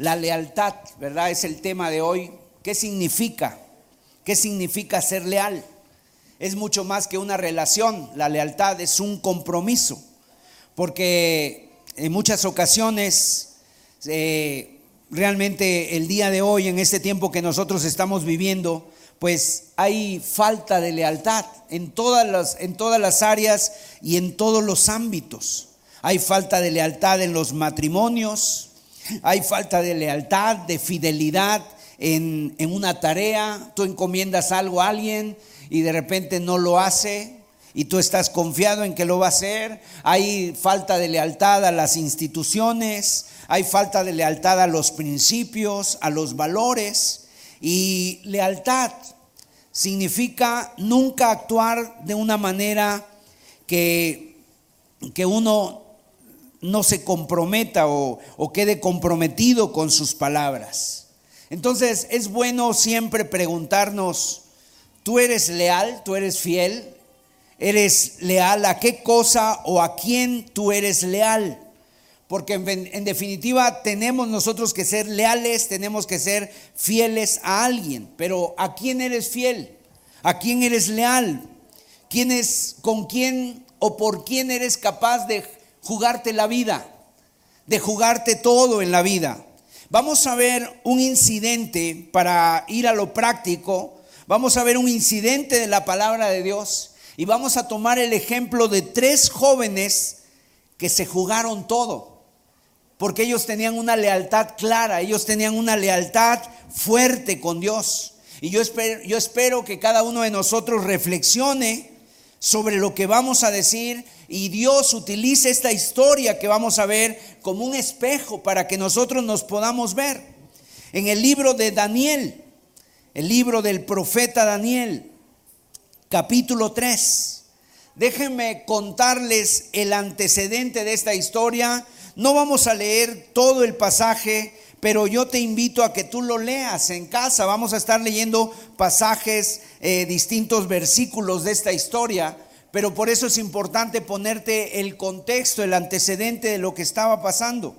La lealtad, ¿verdad? Es el tema de hoy. ¿Qué significa? ¿Qué significa ser leal? Es mucho más que una relación. La lealtad es un compromiso. Porque en muchas ocasiones, eh, realmente el día de hoy, en este tiempo que nosotros estamos viviendo, pues hay falta de lealtad en todas las, en todas las áreas y en todos los ámbitos. Hay falta de lealtad en los matrimonios, hay falta de lealtad, de fidelidad en, en una tarea. Tú encomiendas algo a alguien y de repente no lo hace y tú estás confiado en que lo va a hacer. Hay falta de lealtad a las instituciones, hay falta de lealtad a los principios, a los valores. Y lealtad significa nunca actuar de una manera que, que uno no se comprometa o, quede comprometido con sus palabras. Entonces es bueno siempre preguntarnos, ¿tú eres leal? ¿Tú eres fiel? ¿Eres leal a qué cosa o a quién tú eres leal? porque en, definitiva tenemos nosotros que ser leales, tenemos que ser fieles a alguien, pero ¿a quién eres fiel? ¿A quién eres leal? ¿Quién es, con quién o por quién eres capaz de jugarte la vida? De jugarte todo en la vida. Vamos a ver un incidente para ir a lo práctico. Vamos a ver un incidente de la palabra de Dios y vamos a tomar el ejemplo de tres jóvenes que se jugaron todo porque ellos tenían una lealtad clara, ellos tenían una lealtad fuerte con Dios. Y yo espero, yo espero que cada uno de nosotros reflexione sobre lo que vamos a decir y Dios utilice esta historia que vamos a ver como un espejo para que nosotros nos podamos ver. En el libro de Daniel, el libro del profeta Daniel, capítulo 3. Déjenme contarles el antecedente de esta historia no vamos a leer todo el pasaje, pero yo te invito a que tú lo leas en casa. Vamos a estar leyendo pasajes, eh, distintos versículos de esta historia, pero por eso es importante ponerte el contexto, el antecedente de lo que estaba pasando.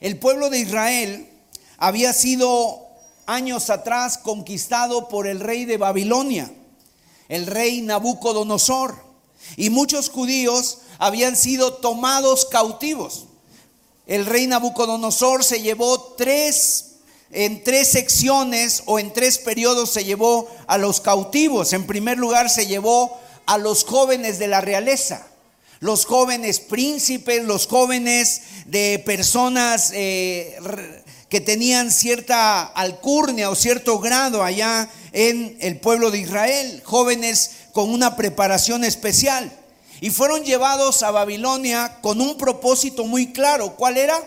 El pueblo de Israel había sido años atrás conquistado por el rey de Babilonia, el rey Nabucodonosor, y muchos judíos habían sido tomados cautivos el rey Nabucodonosor se llevó tres, en tres secciones o en tres periodos se llevó a los cautivos. En primer lugar se llevó a los jóvenes de la realeza, los jóvenes príncipes, los jóvenes de personas eh, que tenían cierta alcurnia o cierto grado allá en el pueblo de Israel, jóvenes con una preparación especial y fueron llevados a Babilonia con un propósito muy claro. ¿Cuál era?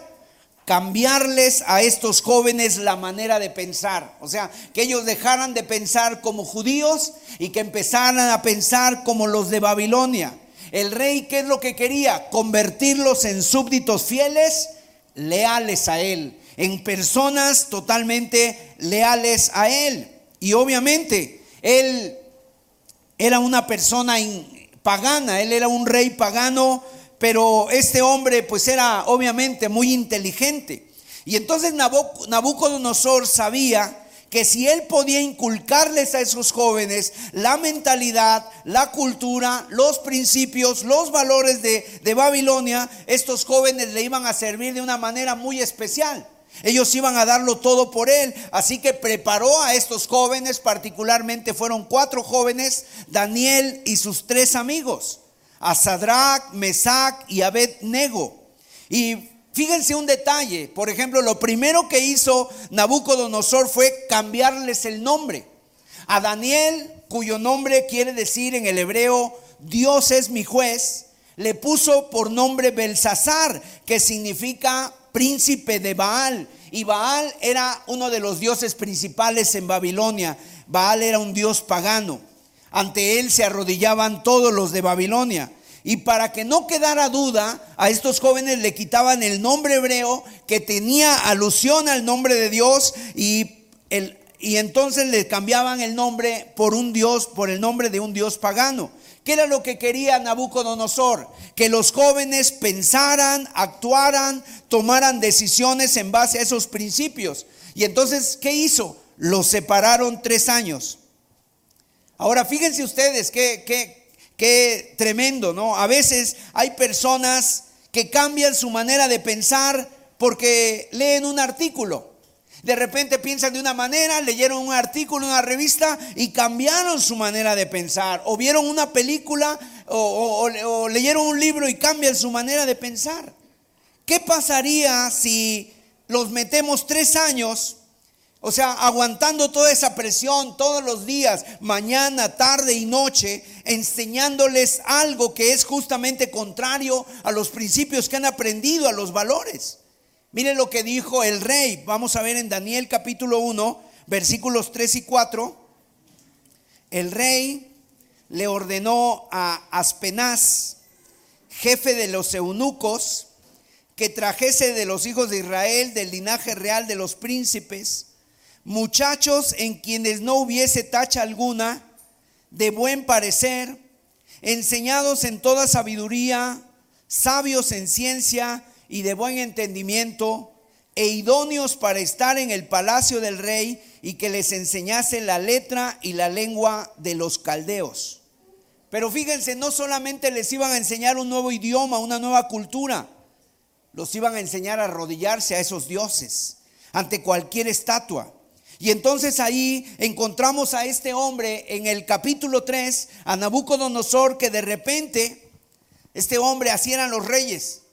Cambiarles a estos jóvenes la manera de pensar. O sea, que ellos dejaran de pensar como judíos y que empezaran a pensar como los de Babilonia. El rey, ¿qué es lo que quería? Convertirlos en súbditos fieles, leales a él, en personas totalmente leales a él. Y obviamente, él era una persona pagana, él era un rey pagano, pero este hombre pues era obviamente muy inteligente. Y entonces Nabucodonosor sabía que si él podía inculcarles a esos jóvenes la mentalidad, la cultura, los principios, los valores de, Babilonia, estos jóvenes le iban a servir de una manera muy especial. Ellos iban a darlo todo por él. Así que preparó a estos jóvenes, particularmente fueron cuatro jóvenes, Daniel y sus tres amigos, a Sadrach, Mesach y Abednego. Y fíjense un detalle, por ejemplo, lo primero que hizo Nabucodonosor fue cambiarles el nombre. A Daniel, cuyo nombre quiere decir en el hebreo, Dios es mi juez, le puso por nombre Belsasar, que significa príncipe de Baal. Y Baal era uno de los dioses principales en Babilonia. Baal era un dios pagano. Ante él se arrodillaban todos los de Babilonia. Y para que no quedara duda, a estos jóvenes le quitaban el nombre hebreo que tenía alusión al nombre de Dios y, el, y entonces le cambiaban el nombre por un dios, por el nombre de un dios pagano, ¿Qué era lo que quería Nabucodonosor? Que los jóvenes pensaran, actuaran, tomaran decisiones en base a esos principios. Y entonces, ¿qué hizo? Los separaron tres años. Ahora, fíjense ustedes qué, qué, qué tremendo, ¿no? A veces hay personas que cambian su manera de pensar porque leen un artículo. De repente piensan de una manera, leyeron un artículo una revista y cambiaron su manera de pensar. O vieron una película o, leyeron un libro y cambian su manera de pensar. ¿Qué pasaría si los metemos tres años? O sea, aguantando toda esa presión todos los días, mañana, tarde y noche, enseñándoles algo que es justamente contrario a los principios que han aprendido, a los valores. Miren lo que dijo el rey. Vamos a ver en Daniel capítulo 1, versículos 3 y 4. El rey le ordenó a Aspenaz, jefe de los eunucos, que trajese de los hijos de Israel, del linaje real de los príncipes, muchachos en quienes no hubiese tacha alguna, de buen parecer, enseñados en toda sabiduría, sabios en ciencia, y de buen entendimiento e idóneos para estar en el palacio del rey y que les enseñase la letra y la lengua de los caldeos. Pero fíjense, no solamente les iban a enseñar un nuevo idioma, una nueva cultura, los iban a enseñar a arrodillarse a esos dioses ante cualquier estatua. Y entonces ahí encontramos a este hombre en el capítulo 3, a Nabucodonosor, que de repente, este hombre, así eran los reyes,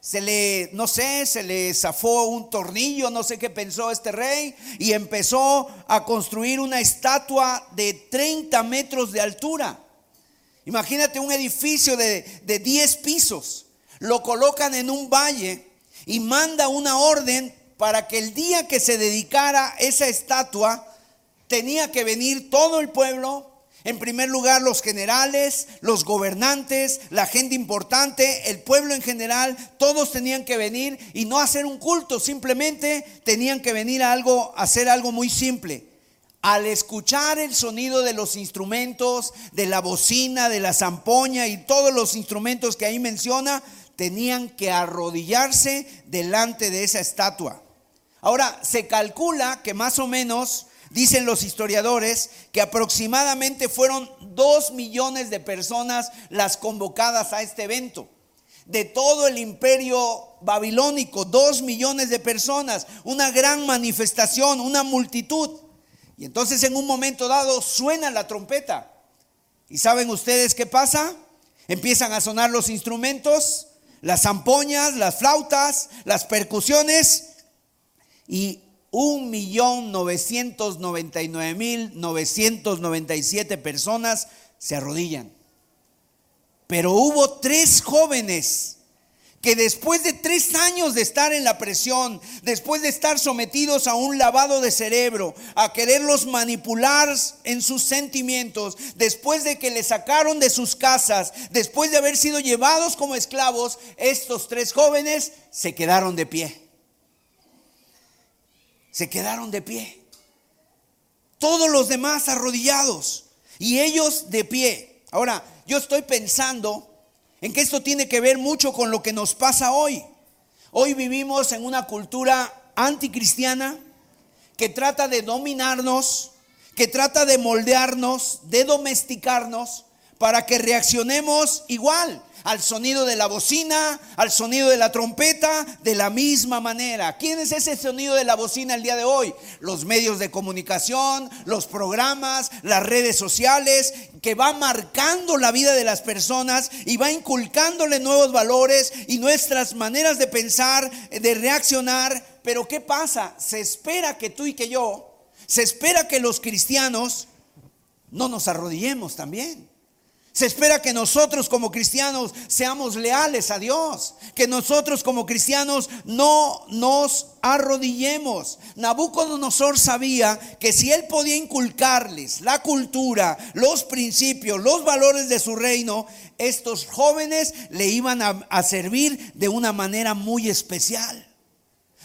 se le, no sé, se le zafó un tornillo, no sé qué pensó este rey, y empezó a construir una estatua de 30 metros de altura. Imagínate un edificio de, de 10 pisos, lo colocan en un valle y manda una orden para que el día que se dedicara esa estatua, tenía que venir todo el pueblo en primer lugar, los generales, los gobernantes, la gente importante, el pueblo en general, todos tenían que venir y no hacer un culto, simplemente tenían que venir a algo, a hacer algo muy simple. Al escuchar el sonido de los instrumentos, de la bocina, de la zampoña y todos los instrumentos que ahí menciona, tenían que arrodillarse delante de esa estatua. Ahora, se calcula que más o menos Dicen los historiadores que aproximadamente fueron dos millones de personas las convocadas a este evento. De todo el imperio babilónico, dos millones de personas, una gran manifestación, una multitud. Y entonces en un momento dado suena la trompeta. ¿Y saben ustedes qué pasa? Empiezan a sonar los instrumentos, las zampoñas, las flautas, las percusiones y un millón novecientos noventa y nueve mil novecientos noventa y siete personas se arrodillan. Pero hubo tres jóvenes que después de tres años de estar en la presión, después de estar sometidos a un lavado de cerebro, a quererlos manipular en sus sentimientos, después de que les sacaron de sus casas, después de haber sido llevados como esclavos, estos tres jóvenes se quedaron de pie se quedaron de pie. Todos los demás arrodillados y ellos de pie. Ahora, yo estoy pensando en que esto tiene que ver mucho con lo que nos pasa hoy. Hoy vivimos en una cultura anticristiana que trata de dominarnos, que trata de moldearnos, de domesticarnos para que reaccionemos igual al sonido de la bocina, al sonido de la trompeta, de la misma manera. ¿Quién es ese sonido de la bocina el día de hoy? Los medios de comunicación, los programas, las redes sociales, que va marcando la vida de las personas y va inculcándole nuevos valores y nuestras maneras de pensar, de reaccionar. Pero ¿qué pasa? Se espera que tú y que yo, se espera que los cristianos no nos arrodillemos también. Se espera que nosotros como cristianos seamos leales a Dios, que nosotros como cristianos no nos arrodillemos. Nabucodonosor sabía que si él podía inculcarles la cultura, los principios, los valores de su reino, estos jóvenes le iban a, a servir de una manera muy especial.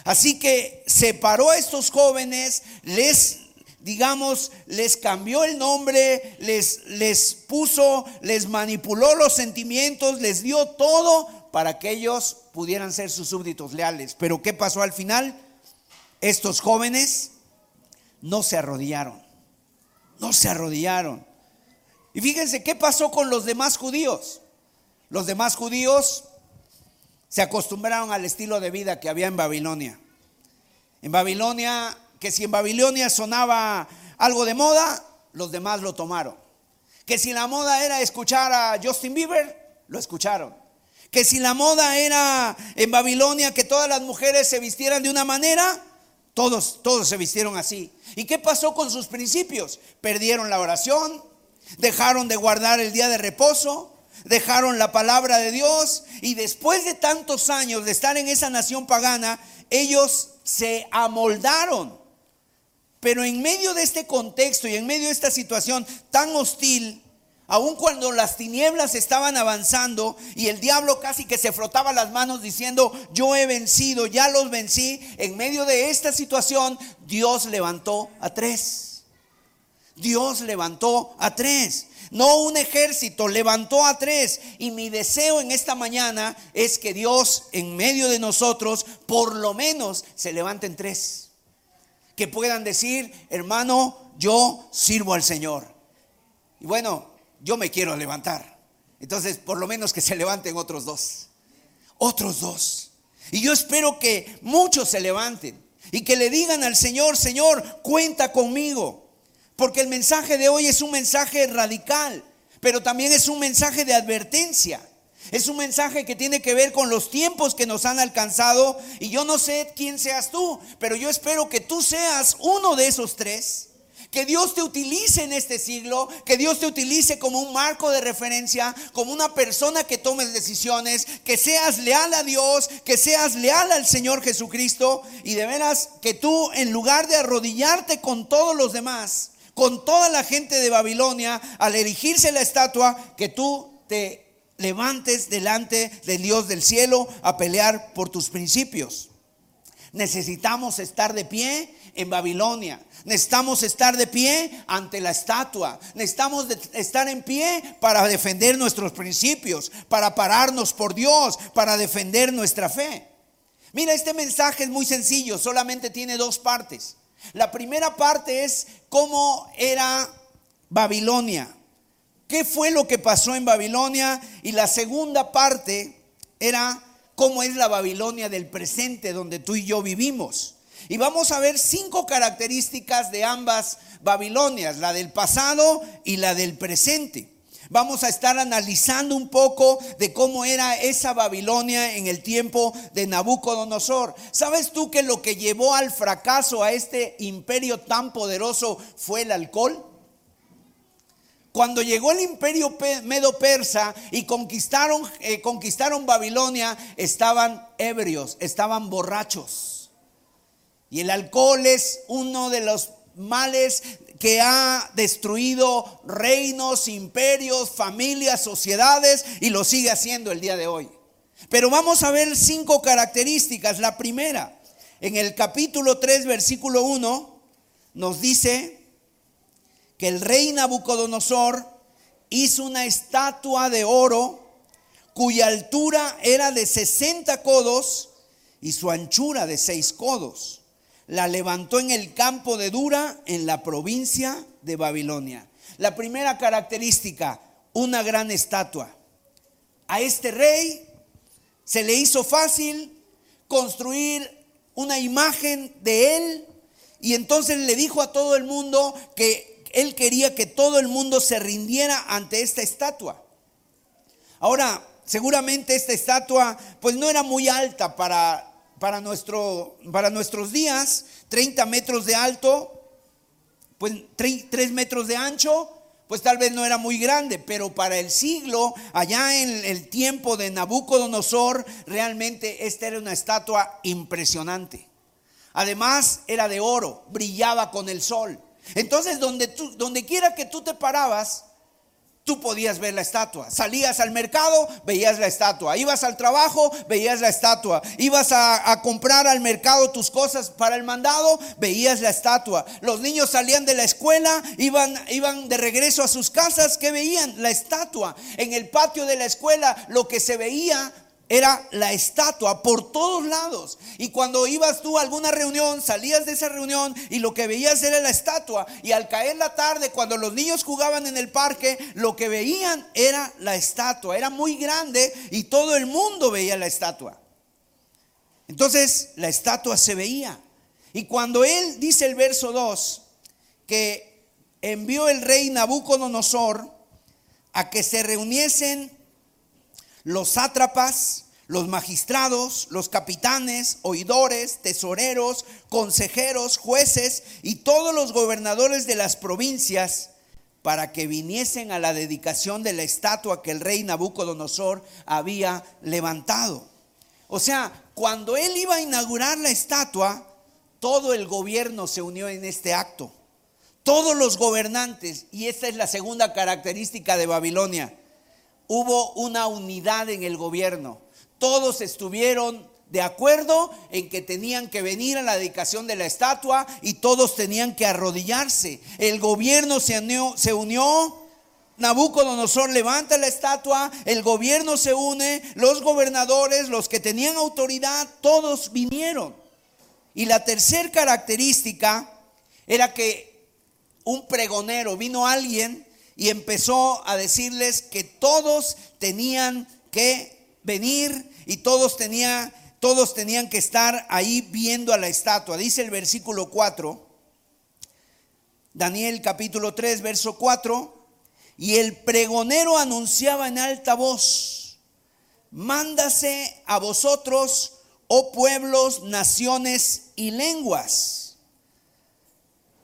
Así que separó a estos jóvenes, les digamos, les cambió el nombre, les, les puso, les manipuló los sentimientos, les dio todo para que ellos pudieran ser sus súbditos leales. Pero ¿qué pasó al final? Estos jóvenes no se arrodillaron, no se arrodillaron. Y fíjense, ¿qué pasó con los demás judíos? Los demás judíos se acostumbraron al estilo de vida que había en Babilonia. En Babilonia que si en Babilonia sonaba algo de moda, los demás lo tomaron. Que si la moda era escuchar a Justin Bieber, lo escucharon. Que si la moda era en Babilonia que todas las mujeres se vistieran de una manera, todos, todos se vistieron así. ¿Y qué pasó con sus principios? Perdieron la oración, dejaron de guardar el día de reposo, dejaron la palabra de Dios y después de tantos años de estar en esa nación pagana, ellos se amoldaron pero en medio de este contexto y en medio de esta situación tan hostil, aun cuando las tinieblas estaban avanzando y el diablo casi que se frotaba las manos diciendo, yo he vencido, ya los vencí, en medio de esta situación Dios levantó a tres. Dios levantó a tres. No un ejército, levantó a tres. Y mi deseo en esta mañana es que Dios en medio de nosotros por lo menos se levanten tres que puedan decir, hermano, yo sirvo al Señor. Y bueno, yo me quiero levantar. Entonces, por lo menos que se levanten otros dos. Otros dos. Y yo espero que muchos se levanten y que le digan al Señor, Señor, cuenta conmigo. Porque el mensaje de hoy es un mensaje radical, pero también es un mensaje de advertencia. Es un mensaje que tiene que ver con los tiempos que nos han alcanzado. Y yo no sé quién seas tú, pero yo espero que tú seas uno de esos tres. Que Dios te utilice en este siglo, que Dios te utilice como un marco de referencia, como una persona que tomes decisiones, que seas leal a Dios, que seas leal al Señor Jesucristo y de veras que tú en lugar de arrodillarte con todos los demás, con toda la gente de Babilonia, al erigirse la estatua, que tú te levantes delante del Dios del cielo a pelear por tus principios. Necesitamos estar de pie en Babilonia. Necesitamos estar de pie ante la estatua. Necesitamos estar en pie para defender nuestros principios, para pararnos por Dios, para defender nuestra fe. Mira, este mensaje es muy sencillo, solamente tiene dos partes. La primera parte es cómo era Babilonia. ¿Qué fue lo que pasó en Babilonia? Y la segunda parte era cómo es la Babilonia del presente donde tú y yo vivimos. Y vamos a ver cinco características de ambas Babilonias, la del pasado y la del presente. Vamos a estar analizando un poco de cómo era esa Babilonia en el tiempo de Nabucodonosor. ¿Sabes tú que lo que llevó al fracaso a este imperio tan poderoso fue el alcohol? Cuando llegó el imperio medo-persa y conquistaron, eh, conquistaron Babilonia, estaban ebrios, estaban borrachos. Y el alcohol es uno de los males que ha destruido reinos, imperios, familias, sociedades y lo sigue haciendo el día de hoy. Pero vamos a ver cinco características. La primera, en el capítulo 3, versículo 1, nos dice, que el rey Nabucodonosor hizo una estatua de oro cuya altura era de 60 codos y su anchura de 6 codos. La levantó en el campo de Dura, en la provincia de Babilonia. La primera característica, una gran estatua. A este rey se le hizo fácil construir una imagen de él y entonces le dijo a todo el mundo que él quería que todo el mundo se rindiera ante esta estatua. Ahora, seguramente esta estatua pues no era muy alta para, para, nuestro, para nuestros días, 30 metros de alto, pues 3 metros de ancho, pues tal vez no era muy grande, pero para el siglo, allá en el tiempo de Nabucodonosor, realmente esta era una estatua impresionante. Además era de oro, brillaba con el sol. Entonces, donde, tú, donde quiera que tú te parabas, tú podías ver la estatua. Salías al mercado, veías la estatua. Ibas al trabajo, veías la estatua. Ibas a, comprar al mercado tus cosas para el mandado, veías la estatua. Los niños salían de la escuela, iban, iban de regreso a sus casas, ¿qué veían? La estatua. En el patio de la escuela lo que se veía era la estatua por todos lados. Y cuando ibas tú a alguna reunión, salías de esa reunión y lo que veías era la estatua. Y al caer la tarde, cuando los niños jugaban en el parque, lo que veían era la estatua. Era muy grande y todo el mundo veía la estatua. Entonces la estatua se veía. Y cuando él dice el verso 2, que envió el rey Nabucodonosor a que se reuniesen los sátrapas, los magistrados, los capitanes, oidores, tesoreros, consejeros, jueces y todos los gobernadores de las provincias para que viniesen a la dedicación de la estatua que el rey Nabucodonosor había levantado. O sea, cuando él iba a inaugurar la estatua, todo el gobierno se unió en este acto. Todos los gobernantes, y esta es la segunda característica de Babilonia, hubo una unidad en el gobierno. Todos estuvieron de acuerdo en que tenían que venir a la dedicación de la estatua y todos tenían que arrodillarse. El gobierno se unió, Nabucodonosor levanta la estatua, el gobierno se une, los gobernadores, los que tenían autoridad, todos vinieron. Y la tercera característica era que un pregonero, vino alguien y empezó a decirles que todos tenían que venir y todos, tenía, todos tenían que estar ahí viendo a la estatua. Dice el versículo 4, Daniel capítulo 3, verso 4, y el pregonero anunciaba en alta voz, mándase a vosotros, oh pueblos, naciones y lenguas.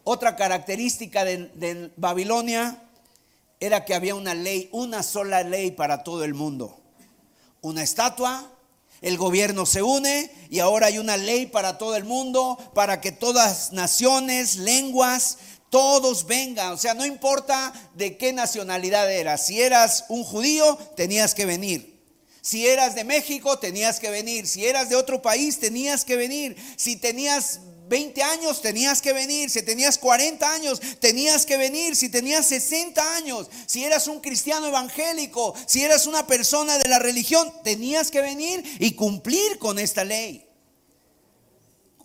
Otra característica de Babilonia era que había una ley, una sola ley para todo el mundo. Una estatua, el gobierno se une y ahora hay una ley para todo el mundo, para que todas naciones, lenguas, todos vengan. O sea, no importa de qué nacionalidad eras. Si eras un judío, tenías que venir. Si eras de México, tenías que venir. Si eras de otro país, tenías que venir. Si tenías 20 años tenías que venir, si tenías 40 años tenías que venir, si tenías 60 años, si eras un cristiano evangélico, si eras una persona de la religión, tenías que venir y cumplir con esta ley.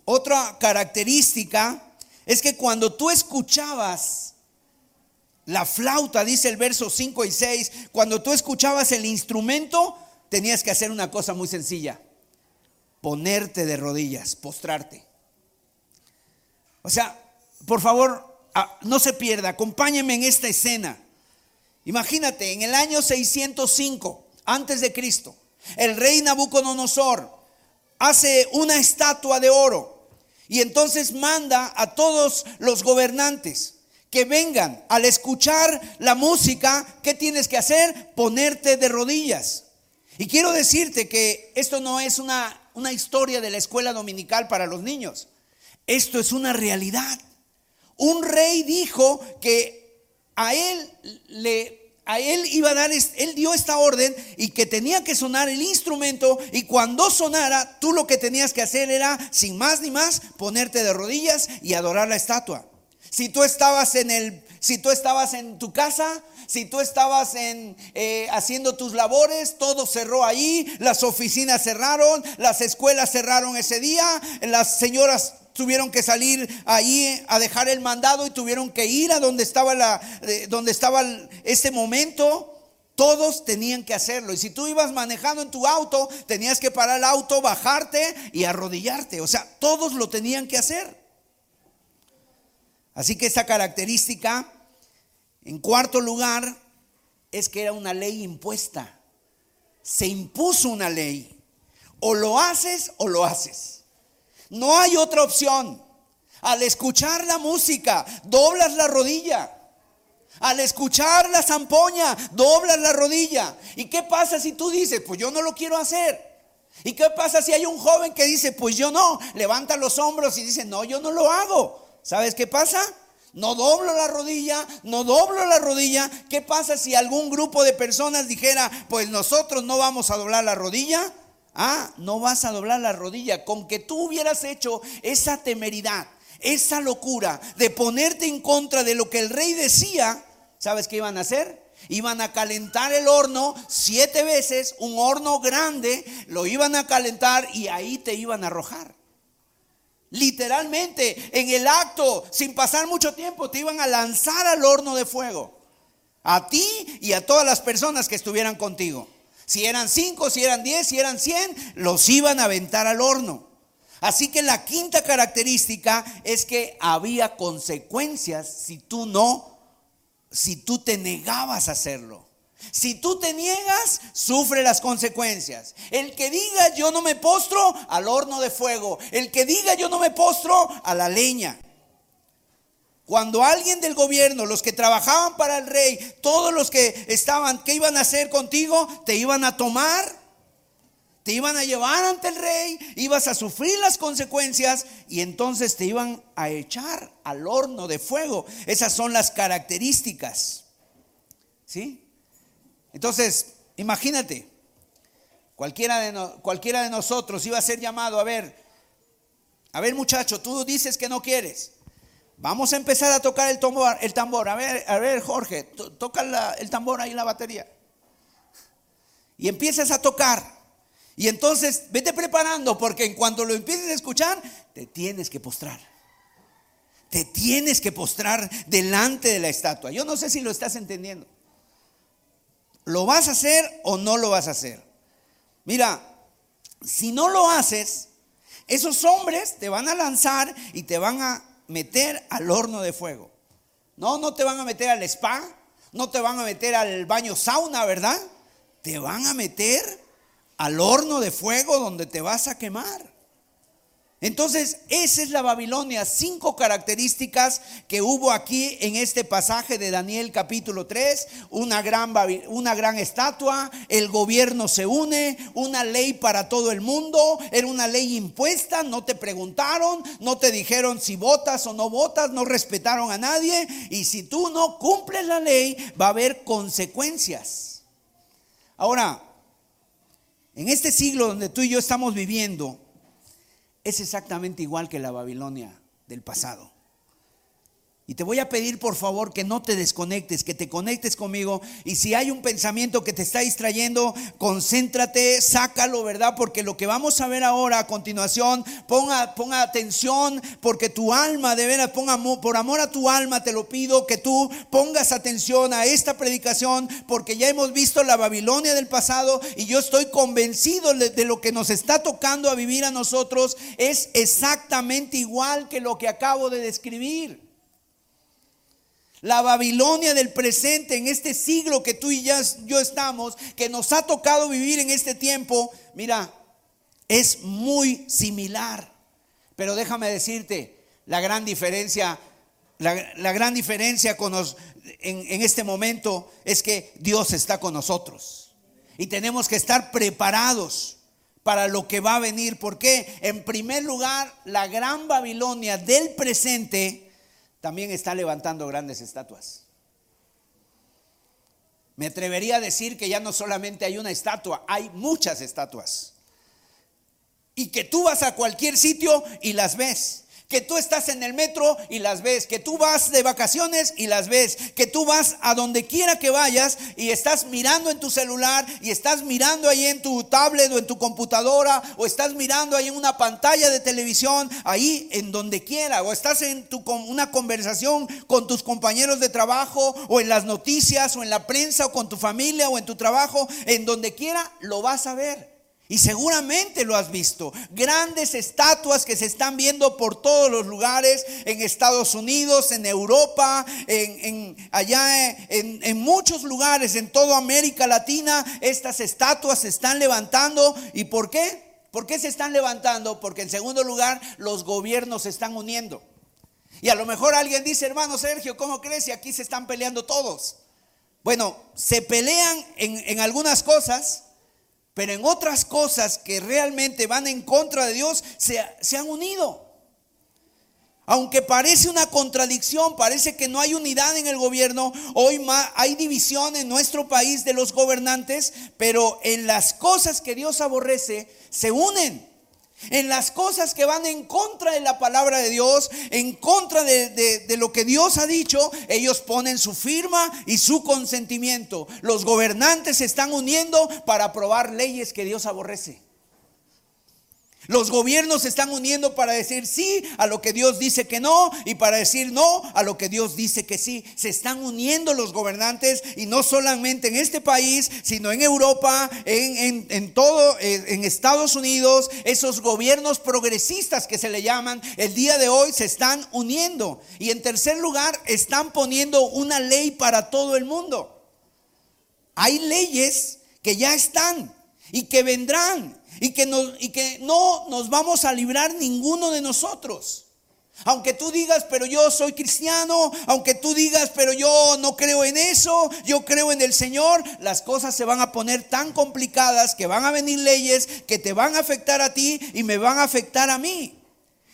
Otra característica es que cuando tú escuchabas la flauta, dice el verso 5 y 6, cuando tú escuchabas el instrumento, tenías que hacer una cosa muy sencilla, ponerte de rodillas, postrarte. O sea, por favor, ah, no se pierda, acompáñeme en esta escena. Imagínate, en el año 605 antes de Cristo, el rey Nabucodonosor hace una estatua de oro y entonces manda a todos los gobernantes que vengan al escuchar la música, ¿qué tienes que hacer? Ponerte de rodillas. Y quiero decirte que esto no es una, una historia de la escuela dominical para los niños. Esto es una realidad. Un rey dijo que a él le a él iba a dar, él dio esta orden y que tenía que sonar el instrumento y cuando sonara, tú lo que tenías que hacer era, sin más ni más, ponerte de rodillas y adorar la estatua. Si tú estabas en el, si tú estabas en tu casa, si tú estabas en, eh, haciendo tus labores, todo cerró ahí, las oficinas cerraron, las escuelas cerraron ese día, las señoras tuvieron que salir ahí a dejar el mandado y tuvieron que ir a donde estaba, la, eh, donde estaba ese momento. Todos tenían que hacerlo. Y si tú ibas manejando en tu auto, tenías que parar el auto, bajarte y arrodillarte. O sea, todos lo tenían que hacer. Así que esa característica, en cuarto lugar, es que era una ley impuesta. Se impuso una ley. O lo haces o lo haces. No hay otra opción. Al escuchar la música, doblas la rodilla. Al escuchar la zampoña, doblas la rodilla. ¿Y qué pasa si tú dices, pues yo no lo quiero hacer? ¿Y qué pasa si hay un joven que dice, pues yo no? Levanta los hombros y dice, no, yo no lo hago. ¿Sabes qué pasa? No doblo la rodilla, no doblo la rodilla. ¿Qué pasa si algún grupo de personas dijera, pues nosotros no vamos a doblar la rodilla? Ah, no vas a doblar la rodilla. Con que tú hubieras hecho esa temeridad, esa locura de ponerte en contra de lo que el rey decía, ¿sabes qué iban a hacer? Iban a calentar el horno siete veces, un horno grande, lo iban a calentar y ahí te iban a arrojar. Literalmente, en el acto, sin pasar mucho tiempo, te iban a lanzar al horno de fuego. A ti y a todas las personas que estuvieran contigo. Si eran cinco, si eran diez, si eran cien, los iban a aventar al horno. Así que la quinta característica es que había consecuencias si tú no, si tú te negabas a hacerlo. Si tú te niegas, sufre las consecuencias. El que diga yo no me postro al horno de fuego. El que diga yo no me postro a la leña. Cuando alguien del gobierno, los que trabajaban para el rey, todos los que estaban, ¿qué iban a hacer contigo? Te iban a tomar, te iban a llevar ante el rey, ibas a sufrir las consecuencias y entonces te iban a echar al horno de fuego. Esas son las características. ¿Sí? Entonces, imagínate, cualquiera de, cualquiera de nosotros iba a ser llamado, a ver, a ver muchacho, tú dices que no quieres. Vamos a empezar a tocar el tambor, el tambor. A ver, a ver, Jorge, toca el tambor ahí en la batería. Y empiezas a tocar. Y entonces vete preparando, porque en cuanto lo empieces a escuchar, te tienes que postrar. Te tienes que postrar delante de la estatua. Yo no sé si lo estás entendiendo. ¿Lo vas a hacer o no lo vas a hacer? Mira, si no lo haces, esos hombres te van a lanzar y te van a meter al horno de fuego. No, no te van a meter al spa, no te van a meter al baño sauna, ¿verdad? Te van a meter al horno de fuego donde te vas a quemar. Entonces, esa es la Babilonia, cinco características que hubo aquí en este pasaje de Daniel capítulo 3, una gran, una gran estatua, el gobierno se une, una ley para todo el mundo, era una ley impuesta, no te preguntaron, no te dijeron si votas o no votas, no respetaron a nadie y si tú no cumples la ley va a haber consecuencias. Ahora, en este siglo donde tú y yo estamos viviendo, es exactamente igual que la Babilonia del pasado. Y te voy a pedir por favor que no te desconectes, que te conectes conmigo. Y si hay un pensamiento que te está distrayendo, concéntrate, sácalo, ¿verdad? Porque lo que vamos a ver ahora a continuación, ponga, atención, porque tu alma, de veras, ponga por amor a tu alma, te lo pido que tú pongas atención a esta predicación, porque ya hemos visto la Babilonia del pasado y yo estoy convencido de lo que nos está tocando a vivir a nosotros. Es exactamente igual que lo que acabo de describir. La Babilonia del presente, en este siglo que tú y yo estamos, que nos ha tocado vivir en este tiempo, mira, es muy similar. Pero déjame decirte, la gran diferencia, la, gran diferencia con en, en este momento es que Dios está con nosotros. Y tenemos que estar preparados para lo que va a venir. Porque en primer lugar, la gran Babilonia del presente también está levantando grandes estatuas. Me atrevería a decir que ya no solamente hay una estatua, hay muchas estatuas. Y que tú vas a cualquier sitio y las ves que tú estás en el metro y las ves, que tú vas de vacaciones y las ves, que tú vas a donde quiera que vayas y estás mirando en tu celular y estás mirando ahí en tu tablet o en tu computadora o estás mirando ahí en una pantalla de televisión, ahí en donde quiera, o estás en tu, una conversación con tus compañeros de trabajo o en las noticias o en la prensa o con tu familia o en tu trabajo, en donde quiera lo vas a ver. Y seguramente lo has visto. Grandes estatuas que se están viendo por todos los lugares, en Estados Unidos, en Europa, en, allá en, muchos lugares, en toda América Latina. Estas estatuas se están levantando. ¿Y por qué? ¿Por qué se están levantando? Porque en segundo lugar los gobiernos se están uniendo. Y a lo mejor alguien dice, hermano Sergio, ¿cómo crees? Y aquí se están peleando todos. Bueno, se pelean en algunas cosas pero en otras cosas que realmente van en contra de Dios, se, han unido. Aunque parece una contradicción, parece que no hay unidad en el gobierno, hoy hay división en nuestro país de los gobernantes, pero en las cosas que Dios aborrece se unen. En las cosas que van en contra de la palabra de Dios, en contra de, de, lo que Dios ha dicho, ellos ponen su firma y su consentimiento. Los gobernantes se están uniendo para aprobar leyes que Dios aborrece. Los gobiernos se están uniendo para decir sí a lo que Dios dice que no y para decir no a lo que Dios dice que sí. Se están uniendo los gobernantes y no solamente en este país, sino en Europa, en, en, todo, eh, en Estados Unidos. Esos gobiernos progresistas que se le llaman, el día de hoy se están uniendo. Y en tercer lugar, están poniendo una ley para todo el mundo. Hay leyes que ya están y que vendrán y que, y que no nos vamos a librar ninguno de nosotros. Aunque tú digas, pero yo soy cristiano, aunque tú digas, pero yo no creo en eso, yo creo en el Señor, las cosas se van a poner tan complicadas que van a venir leyes que te van a afectar a ti y me van a afectar a mí.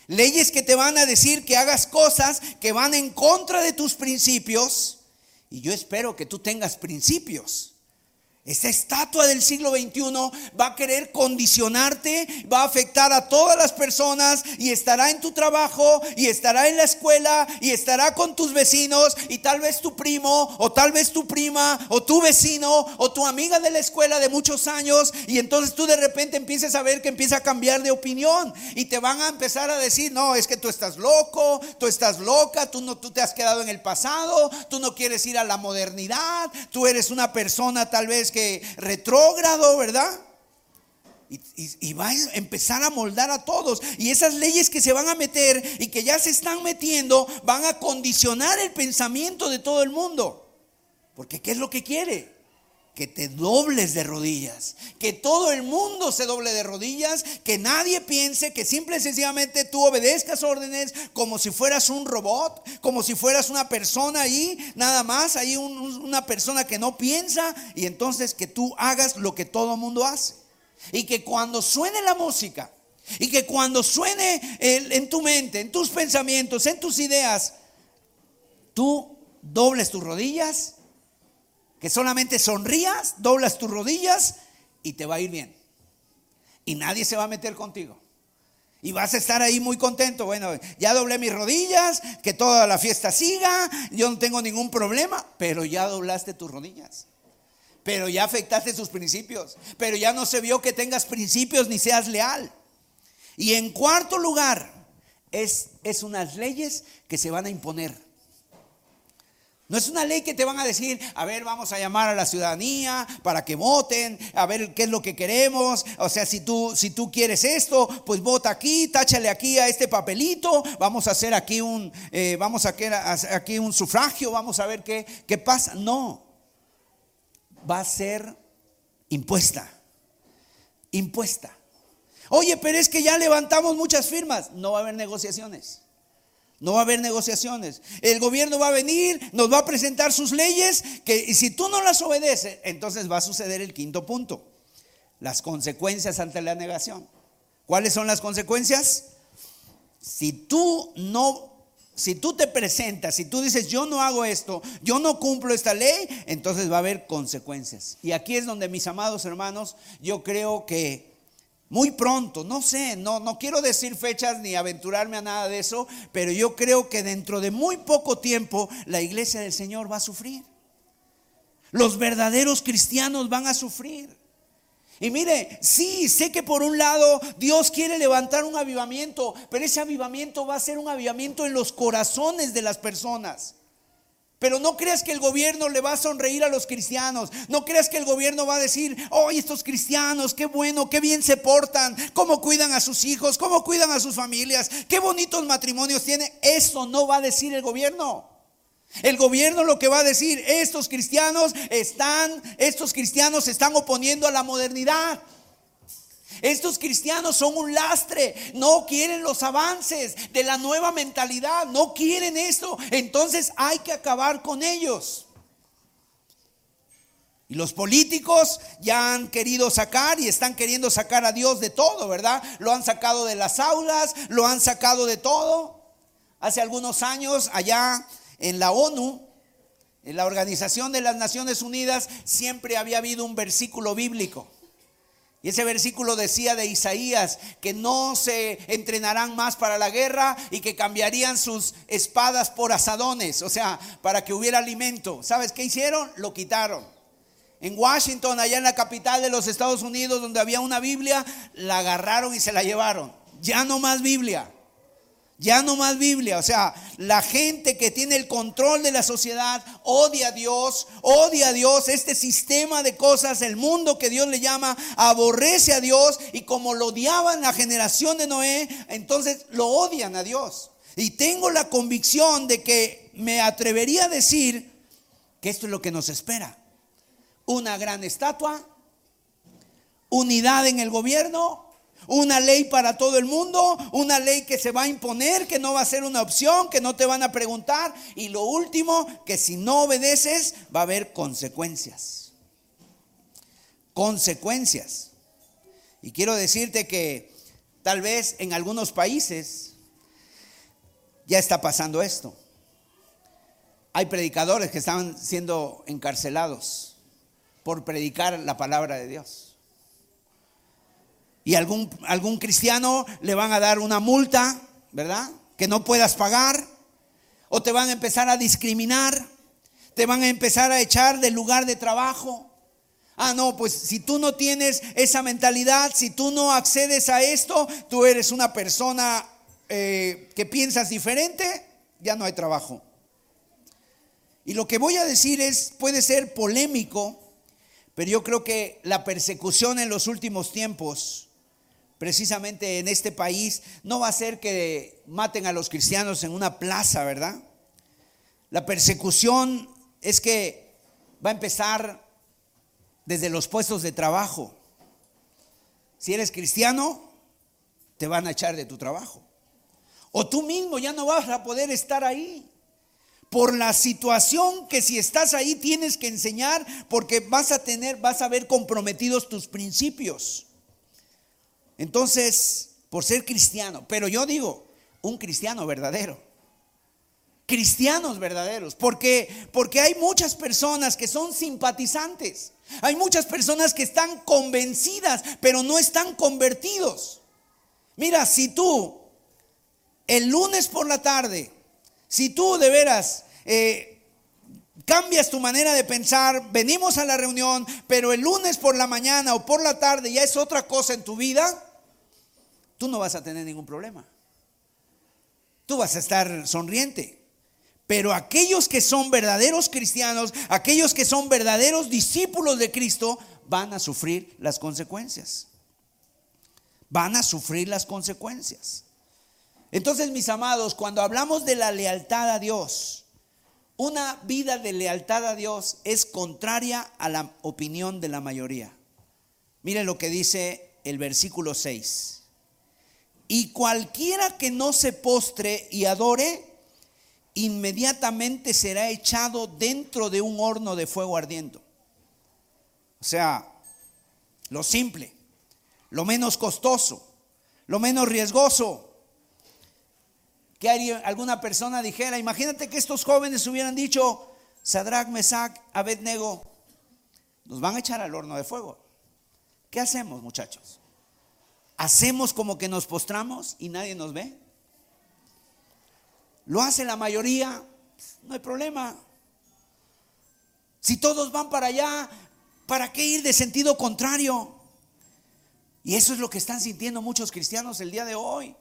Leyes que te van a decir que hagas cosas que van en contra de tus principios. Y yo espero que tú tengas principios. Esta estatua del siglo XXI va a querer condicionarte, va a afectar a todas las personas y estará en tu trabajo y estará en la escuela y estará con tus vecinos y tal vez tu primo o tal vez tu prima o tu vecino o tu amiga de la escuela de muchos años y entonces tú de repente empieces a ver que empieza a cambiar de opinión y te van a empezar a decir, no, es que tú estás loco, tú estás loca, tú no tú te has quedado en el pasado, tú no quieres ir a la modernidad, tú eres una persona tal vez que retrógrado, ¿verdad? Y, va a empezar a moldar a todos. Y esas leyes que se van a meter y que ya se están metiendo van a condicionar el pensamiento de todo el mundo. Porque ¿qué es lo que quiere? Que te dobles de rodillas, que todo el mundo se doble de rodillas, que nadie piense que simple y sencillamente tú obedezcas órdenes como si fueras un robot, como si fueras una persona ahí, nada más, ahí una persona que no piensa y entonces que tú hagas lo que todo el mundo hace. Y que cuando suene la música y que cuando suene en tu mente, en tus pensamientos, en tus ideas, tú dobles tus rodillas que solamente sonrías, doblas tus rodillas y te va a ir bien. Y nadie se va a meter contigo. Y vas a estar ahí muy contento. Bueno, ya doblé mis rodillas, que toda la fiesta siga, yo no tengo ningún problema, pero ya doblaste tus rodillas. Pero ya afectaste sus principios. Pero ya no se vio que tengas principios ni seas leal. Y en cuarto lugar, es, es unas leyes que se van a imponer. No es una ley que te van a decir, a ver, vamos a llamar a la ciudadanía para que voten, a ver qué es lo que queremos. O sea, si tú, si tú quieres esto, pues vota aquí, táchale aquí a este papelito, vamos a hacer aquí un, eh, vamos a hacer aquí un sufragio, vamos a ver qué, qué pasa. No, va a ser impuesta, impuesta. Oye, pero es que ya levantamos muchas firmas, no va a haber negociaciones. No va a haber negociaciones. El gobierno va a venir, nos va a presentar sus leyes, que si tú no las obedeces, entonces va a suceder el quinto punto. Las consecuencias ante la negación. ¿Cuáles son las consecuencias? Si tú no si tú te presentas, si tú dices, yo no hago esto, yo no cumplo esta ley, entonces va a haber consecuencias. Y aquí es donde, mis amados hermanos, yo creo que muy pronto, no sé, no, no quiero decir fechas ni aventurarme a nada de eso, pero yo creo que dentro de muy poco tiempo la iglesia del Señor va a sufrir. Los verdaderos cristianos van a sufrir. Y mire, sí, sé que por un lado Dios quiere levantar un avivamiento, pero ese avivamiento va a ser un avivamiento en los corazones de las personas. Pero no creas que el gobierno le va a sonreír a los cristianos. No creas que el gobierno va a decir, oh, estos cristianos, qué bueno, qué bien se portan, cómo cuidan a sus hijos, cómo cuidan a sus familias, qué bonitos matrimonios tienen. Eso no va a decir el gobierno. El gobierno lo que va a decir, estos cristianos están, estos cristianos se están oponiendo a la modernidad. Estos cristianos son un lastre, no quieren los avances de la nueva mentalidad, no quieren esto. Entonces hay que acabar con ellos. Y los políticos ya han querido sacar y están queriendo sacar a Dios de todo, ¿verdad? Lo han sacado de las aulas, lo han sacado de todo. Hace algunos años, allá en la ONU, en la Organización de las Naciones Unidas, siempre había habido un versículo bíblico. Y ese versículo decía de Isaías que no se entrenarán más para la guerra y que cambiarían sus espadas por asadones, o sea, para que hubiera alimento. ¿Sabes qué hicieron? Lo quitaron. En Washington, allá en la capital de los Estados Unidos, donde había una Biblia, la agarraron y se la llevaron. Ya no más Biblia. Ya no más Biblia, o sea, la gente que tiene el control de la sociedad odia a Dios, odia a Dios, este sistema de cosas, el mundo que Dios le llama, aborrece a Dios y como lo odiaban la generación de Noé, entonces lo odian a Dios. Y tengo la convicción de que me atrevería a decir que esto es lo que nos espera. Una gran estatua, unidad en el gobierno, una ley para todo el mundo, una ley que se va a imponer, que no va a ser una opción, que no te van a preguntar. Y lo último, que si no obedeces va a haber consecuencias. Consecuencias. Y quiero decirte que tal vez en algunos países ya está pasando esto. Hay predicadores que están siendo encarcelados por predicar la palabra de Dios. Y algún, algún cristiano le van a dar una multa, ¿verdad? Que no puedas pagar. O te van a empezar a discriminar. Te van a empezar a echar del lugar de trabajo. Ah, no, pues si tú no tienes esa mentalidad, si tú no accedes a esto, tú eres una persona eh, que piensas diferente, ya no hay trabajo. Y lo que voy a decir es, puede ser polémico, pero yo creo que la persecución en los últimos tiempos precisamente en este país, no va a ser que maten a los cristianos en una plaza, ¿verdad? La persecución es que va a empezar desde los puestos de trabajo. Si eres cristiano, te van a echar de tu trabajo. O tú mismo ya no vas a poder estar ahí. Por la situación que si estás ahí tienes que enseñar porque vas a tener, vas a ver comprometidos tus principios. Entonces, por ser cristiano, pero yo digo, un cristiano verdadero. Cristianos verdaderos, porque porque hay muchas personas que son simpatizantes. Hay muchas personas que están convencidas, pero no están convertidos. Mira, si tú el lunes por la tarde, si tú de veras eh, cambias tu manera de pensar, venimos a la reunión, pero el lunes por la mañana o por la tarde ya es otra cosa en tu vida, tú no vas a tener ningún problema. Tú vas a estar sonriente. Pero aquellos que son verdaderos cristianos, aquellos que son verdaderos discípulos de Cristo, van a sufrir las consecuencias. Van a sufrir las consecuencias. Entonces, mis amados, cuando hablamos de la lealtad a Dios, una vida de lealtad a Dios es contraria a la opinión de la mayoría. Miren lo que dice el versículo 6 y cualquiera que no se postre y adore, inmediatamente será echado dentro de un horno de fuego ardiendo. O sea, lo simple, lo menos costoso, lo menos riesgoso. Que alguna persona dijera, imagínate que estos jóvenes hubieran dicho, Sadrach, Mesach, Abednego, nos van a echar al horno de fuego. ¿Qué hacemos, muchachos? Hacemos como que nos postramos y nadie nos ve. Lo hace la mayoría, no hay problema. Si todos van para allá, ¿para qué ir de sentido contrario? Y eso es lo que están sintiendo muchos cristianos el día de hoy.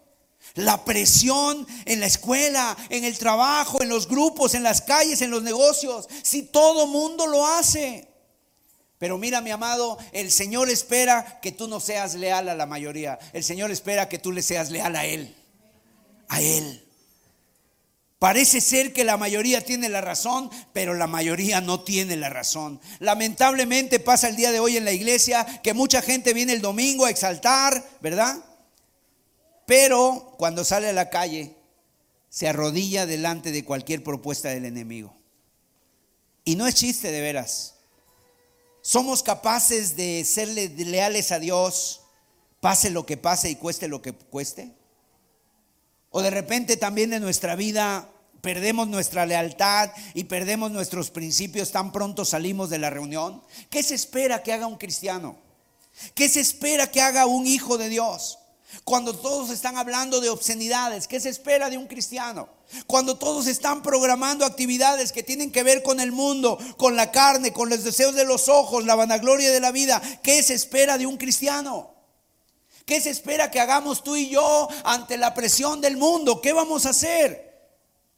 La presión en la escuela, en el trabajo, en los grupos, en las calles, en los negocios. Si todo mundo lo hace. Pero mira, mi amado, el Señor espera que tú no seas leal a la mayoría. El Señor espera que tú le seas leal a Él. A Él. Parece ser que la mayoría tiene la razón, pero la mayoría no tiene la razón. Lamentablemente pasa el día de hoy en la iglesia que mucha gente viene el domingo a exaltar, ¿verdad? Pero cuando sale a la calle se arrodilla delante de cualquier propuesta del enemigo. Y no es chiste de veras. Somos capaces de serle leales a Dios, pase lo que pase y cueste lo que cueste. O de repente también en nuestra vida perdemos nuestra lealtad y perdemos nuestros principios tan pronto salimos de la reunión. ¿Qué se espera que haga un cristiano? ¿Qué se espera que haga un hijo de Dios? Cuando todos están hablando de obscenidades, ¿qué se espera de un cristiano? Cuando todos están programando actividades que tienen que ver con el mundo, con la carne, con los deseos de los ojos, la vanagloria de la vida, ¿qué se espera de un cristiano? ¿Qué se espera que hagamos tú y yo ante la presión del mundo? ¿Qué vamos a hacer?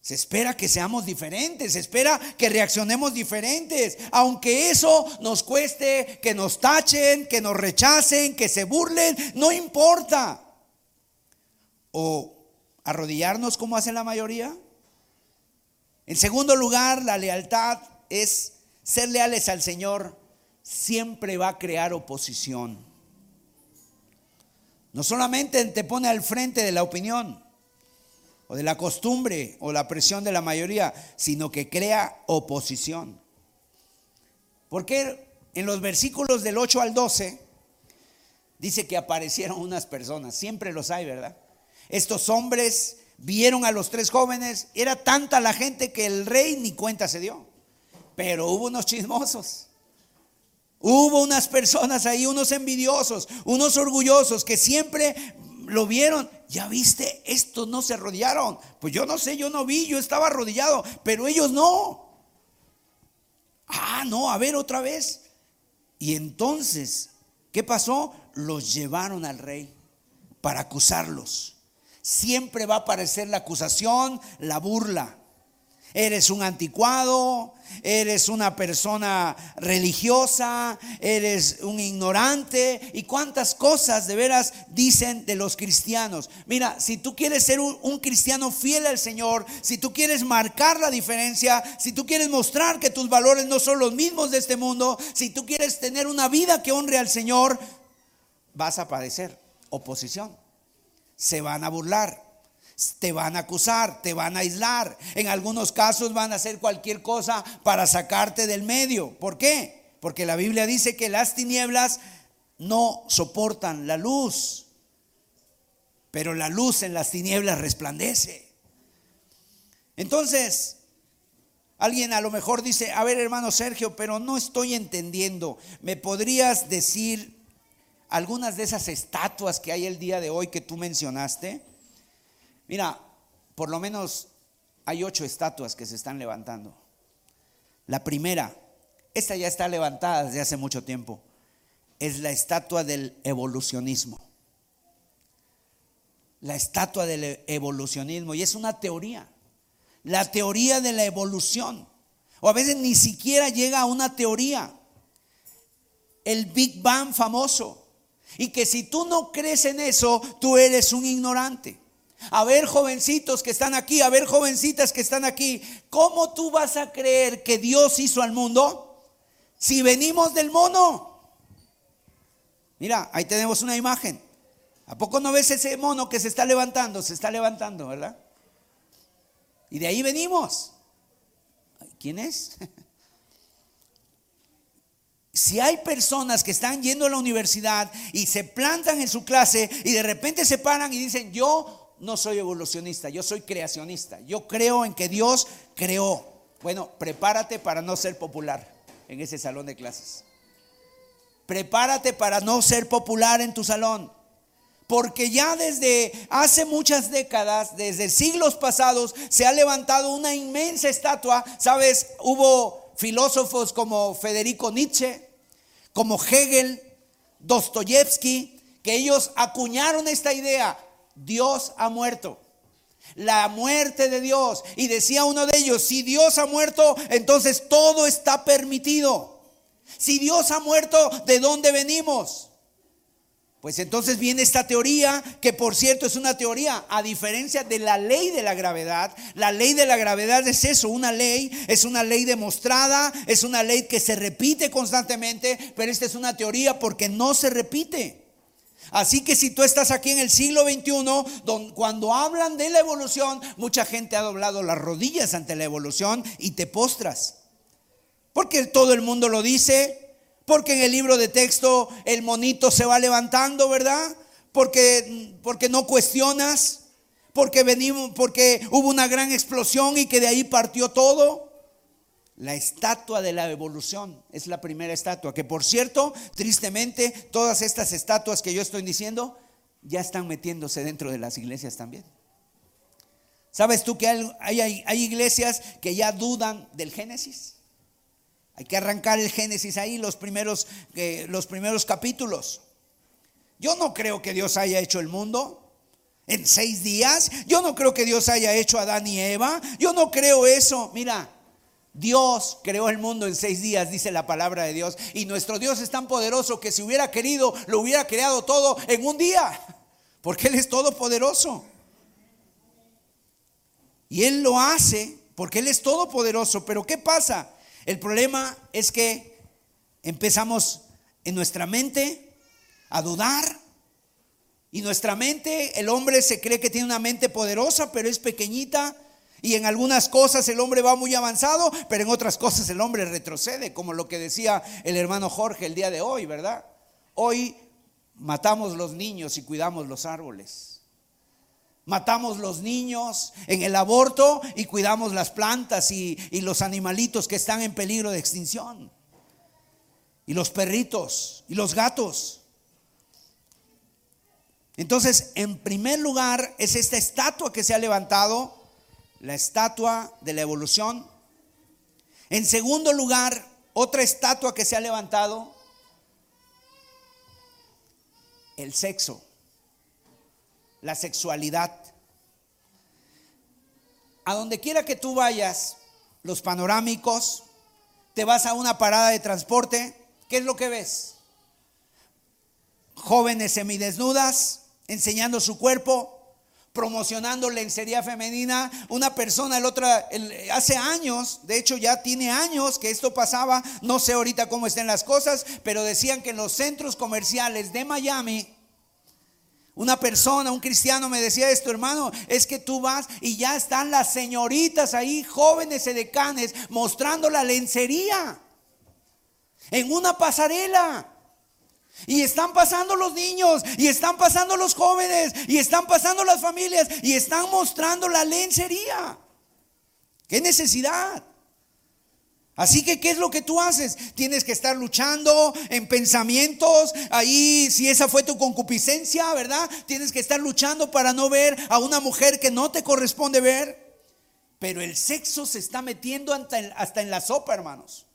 Se espera que seamos diferentes, se espera que reaccionemos diferentes, aunque eso nos cueste que nos tachen, que nos rechacen, que se burlen, no importa. O arrodillarnos como hace la mayoría. En segundo lugar, la lealtad es ser leales al Señor, siempre va a crear oposición. No solamente te pone al frente de la opinión, o de la costumbre o la presión de la mayoría, sino que crea oposición. Porque en los versículos del 8 al 12 dice que aparecieron unas personas, siempre los hay, ¿verdad? Estos hombres vieron a los tres jóvenes, era tanta la gente que el rey ni cuenta se dio, pero hubo unos chismosos. Hubo unas personas ahí, unos envidiosos, unos orgullosos que siempre lo vieron. Ya viste, estos no se arrodillaron. Pues yo no sé, yo no vi, yo estaba arrodillado, pero ellos no. Ah, no, a ver otra vez. Y entonces, ¿qué pasó? Los llevaron al rey para acusarlos. Siempre va a aparecer la acusación, la burla. Eres un anticuado, eres una persona religiosa, eres un ignorante y cuántas cosas de veras dicen de los cristianos. Mira, si tú quieres ser un, cristiano fiel al Señor, si tú quieres marcar la diferencia, si tú quieres mostrar que tus valores no son los mismos de este mundo, si tú quieres tener una vida que honre al Señor, vas a padecer oposición. Se van a burlar, te van a acusar, te van a aislar. En algunos casos van a hacer cualquier cosa para sacarte del medio. ¿Por qué? Porque la Biblia dice que las tinieblas no soportan la luz, pero la luz en las tinieblas resplandece. Entonces, alguien a lo mejor dice, a ver hermano Sergio, pero no estoy entendiendo. ¿Me podrías decir algunas de esas estatuas que hay el día de hoy que tú mencionaste? Mira, por lo menos hay ocho estatuas que se están levantando. La primera, esta ya está levantada desde hace mucho tiempo, es la estatua del evolucionismo. La estatua del evolucionismo. Y es una teoría. La teoría de la evolución. O a veces ni siquiera llega a una teoría. El Big Bang famoso. Y que si tú no crees en eso, tú eres un ignorante. A ver, jovencitos que están aquí, a ver, jovencitas que están aquí, ¿cómo tú vas a creer que Dios hizo al mundo si venimos del mono? Mira, ahí tenemos una imagen. ¿A poco no ves ese mono que se está levantando? Se está levantando, ¿verdad? Y de ahí venimos. ¿Quién es? Si hay personas que están yendo a la universidad y se plantan en su clase y de repente se paran y dicen, yo no soy evolucionista, yo soy creacionista. Yo creo en que Dios creó. Bueno, prepárate para no ser popular en ese salón de clases. Prepárate para no ser popular en tu salón. Porque ya desde hace muchas décadas, desde siglos pasados, se ha levantado una inmensa estatua. Sabes, hubo filósofos como Federico Nietzsche, como Hegel, Dostoyevsky, que ellos acuñaron esta idea Dios ha muerto. La muerte de Dios. Y decía uno de ellos, si Dios ha muerto, entonces todo está permitido. Si Dios ha muerto, ¿de dónde venimos? Pues entonces viene esta teoría, que por cierto es una teoría, a diferencia de la ley de la gravedad. La ley de la gravedad es eso, una ley, es una ley demostrada, es una ley que se repite constantemente, pero esta es una teoría porque no se repite. Así que si tú estás aquí en el siglo XXI, cuando hablan de la evolución, mucha gente ha doblado las rodillas ante la evolución y te postras. Porque todo el mundo lo dice, porque en el libro de texto el monito se va levantando, ¿verdad? Porque, porque no cuestionas, porque venimos, porque hubo una gran explosión y que de ahí partió todo. La estatua de la evolución es la primera estatua, que por cierto, tristemente, todas estas estatuas que yo estoy diciendo ya están metiéndose dentro de las iglesias también. ¿Sabes tú que hay, hay, iglesias que ya dudan del Génesis? Hay que arrancar el Génesis ahí, los primeros, eh, los primeros capítulos. Yo no creo que Dios haya hecho el mundo en seis días. Yo no creo que Dios haya hecho a Adán y Eva. Yo no creo eso. Mira, Dios creó el mundo en seis días, dice la palabra de Dios. Y nuestro Dios es tan poderoso que si hubiera querido, lo hubiera creado todo en un día. Porque Él es todopoderoso. Y Él lo hace porque Él es todopoderoso. Pero ¿qué pasa? El problema es que empezamos en nuestra mente a dudar. Y nuestra mente, el hombre se cree que tiene una mente poderosa, pero es pequeñita. Y en algunas cosas el hombre va muy avanzado, pero en otras cosas el hombre retrocede, como lo que decía el hermano Jorge el día de hoy, ¿verdad? Hoy matamos los niños y cuidamos los árboles. Matamos los niños en el aborto y cuidamos las plantas y, los animalitos que están en peligro de extinción. Y los perritos y los gatos. Entonces, en primer lugar, es esta estatua que se ha levantado la estatua de la evolución. En segundo lugar, otra estatua que se ha levantado, el sexo, la sexualidad. A donde quiera que tú vayas, los panorámicos, te vas a una parada de transporte, ¿qué es lo que ves? Jóvenes semidesnudas, enseñando su cuerpo, promocionando lencería femenina. Una persona, el otro, hace años, de hecho ya tiene años que esto pasaba, no sé ahorita cómo estén las cosas, pero decían que en los centros comerciales de Miami, una persona, un cristiano me decía esto, hermano, es que tú vas y ya están las señoritas ahí, jóvenes edecanes, mostrando la lencería en una pasarela. Y están pasando los niños, y están pasando los jóvenes, y están pasando las familias, y están mostrando la lencería. ¿Qué necesidad? Así que, ¿qué es lo que tú haces? Tienes que estar luchando en pensamientos. Ahí, si esa fue tu concupiscencia, ¿verdad? Tienes que estar luchando para no ver a una mujer que no te corresponde ver. Pero el sexo se está metiendo hasta en la sopa, hermanos.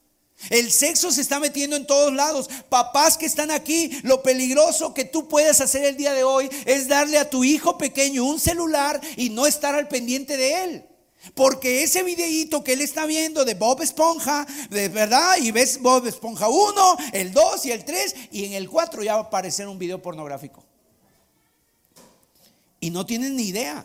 El sexo se está metiendo en todos lados. Papás que están aquí, lo peligroso que tú puedes hacer el día de hoy es darle a tu hijo pequeño un celular y no estar al pendiente de él. Porque ese videíto que él está viendo de Bob Esponja, de verdad, y ves Bob Esponja 1, el 2 y el 3, y en el 4 ya va a aparecer un video pornográfico. Y no tienen ni idea.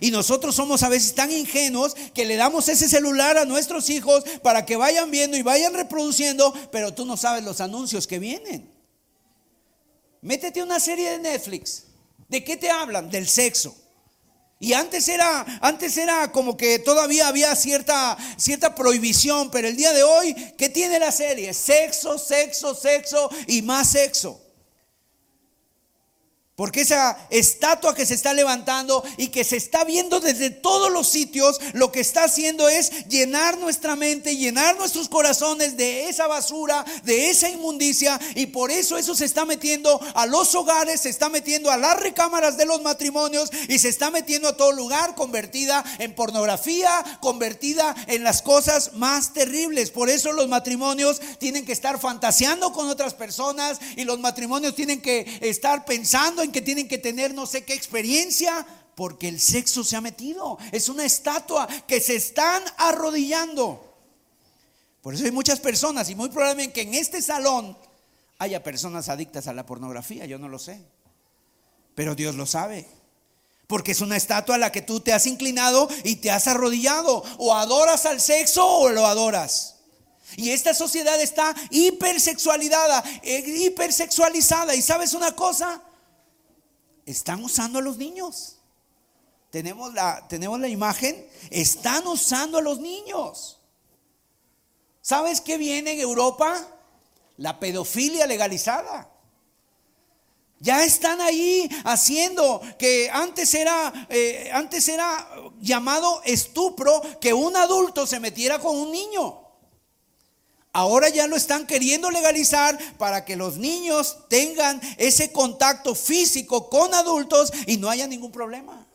Y nosotros somos a veces tan ingenuos que le damos ese celular a nuestros hijos para que vayan viendo y vayan reproduciendo, pero tú no sabes los anuncios que vienen. Métete una serie de Netflix. ¿De qué te hablan? Del sexo. Y antes era, antes era como que todavía había cierta, cierta prohibición, pero el día de hoy, ¿qué tiene la serie? Sexo, sexo, sexo y más sexo. Porque esa estatua que se está levantando y que se está viendo desde todos los sitios, lo que está haciendo es llenar nuestra mente, llenar nuestros corazones de esa basura, de esa inmundicia. Y por eso eso se está metiendo a los hogares, se está metiendo a las recámaras de los matrimonios y se está metiendo a todo lugar, convertida en pornografía, convertida en las cosas más terribles. Por eso los matrimonios tienen que estar fantaseando con otras personas y los matrimonios tienen que estar pensando en que tienen que tener no sé qué experiencia, porque el sexo se ha metido. Es una estatua que se están arrodillando. Por eso hay muchas personas y muy probablemente que en este salón haya personas adictas a la pornografía, yo no lo sé. Pero Dios lo sabe. Porque es una estatua a la que tú te has inclinado y te has arrodillado. O adoras al sexo o lo adoras. Y esta sociedad está hipersexualizada, eh, hipersexualizada. ¿Y sabes una cosa? Están usando a los niños. Tenemos la, tenemos la imagen, están usando a los niños. ¿Sabes qué viene en Europa? La pedofilia legalizada. Ya están ahí haciendo que antes era, eh, antes era llamado estupro que un adulto se metiera con un niño. Ahora ya lo están queriendo legalizar para que los niños tengan ese contacto físico con adultos y no haya ningún problema.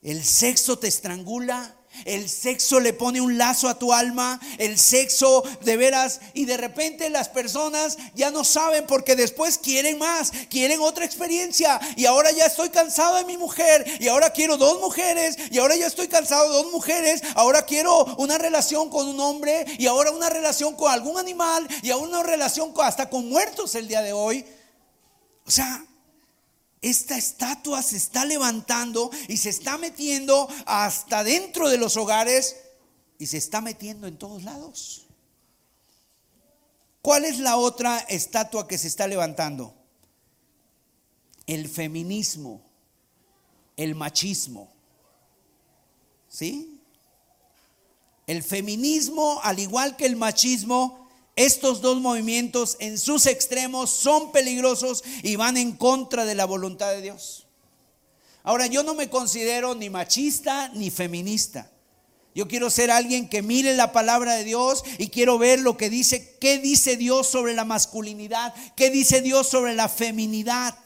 El sexo te estrangula, el sexo le pone un lazo a tu alma, el sexo de veras y de repente las personas ya no saben porque después quieren más, quieren otra experiencia y ahora ya estoy cansado de mi mujer y ahora quiero dos mujeres y ahora ya estoy cansado de dos mujeres, ahora quiero una relación con un hombre y ahora una relación con algún animal y ahora una relación hasta con muertos el día de hoy. O sea, esta estatua se está levantando y se está metiendo hasta dentro de los hogares y se está metiendo en todos lados. ¿Cuál es la otra estatua que se está levantando? El feminismo, el machismo. ¿Sí? El feminismo, al igual que el machismo, estos dos movimientos en sus extremos son peligrosos y van en contra de la voluntad de Dios. Ahora, yo no me considero ni machista ni feminista. Yo quiero ser alguien que mire la palabra de Dios y quiero ver lo que dice, qué dice Dios sobre la masculinidad, qué dice Dios sobre la feminidad.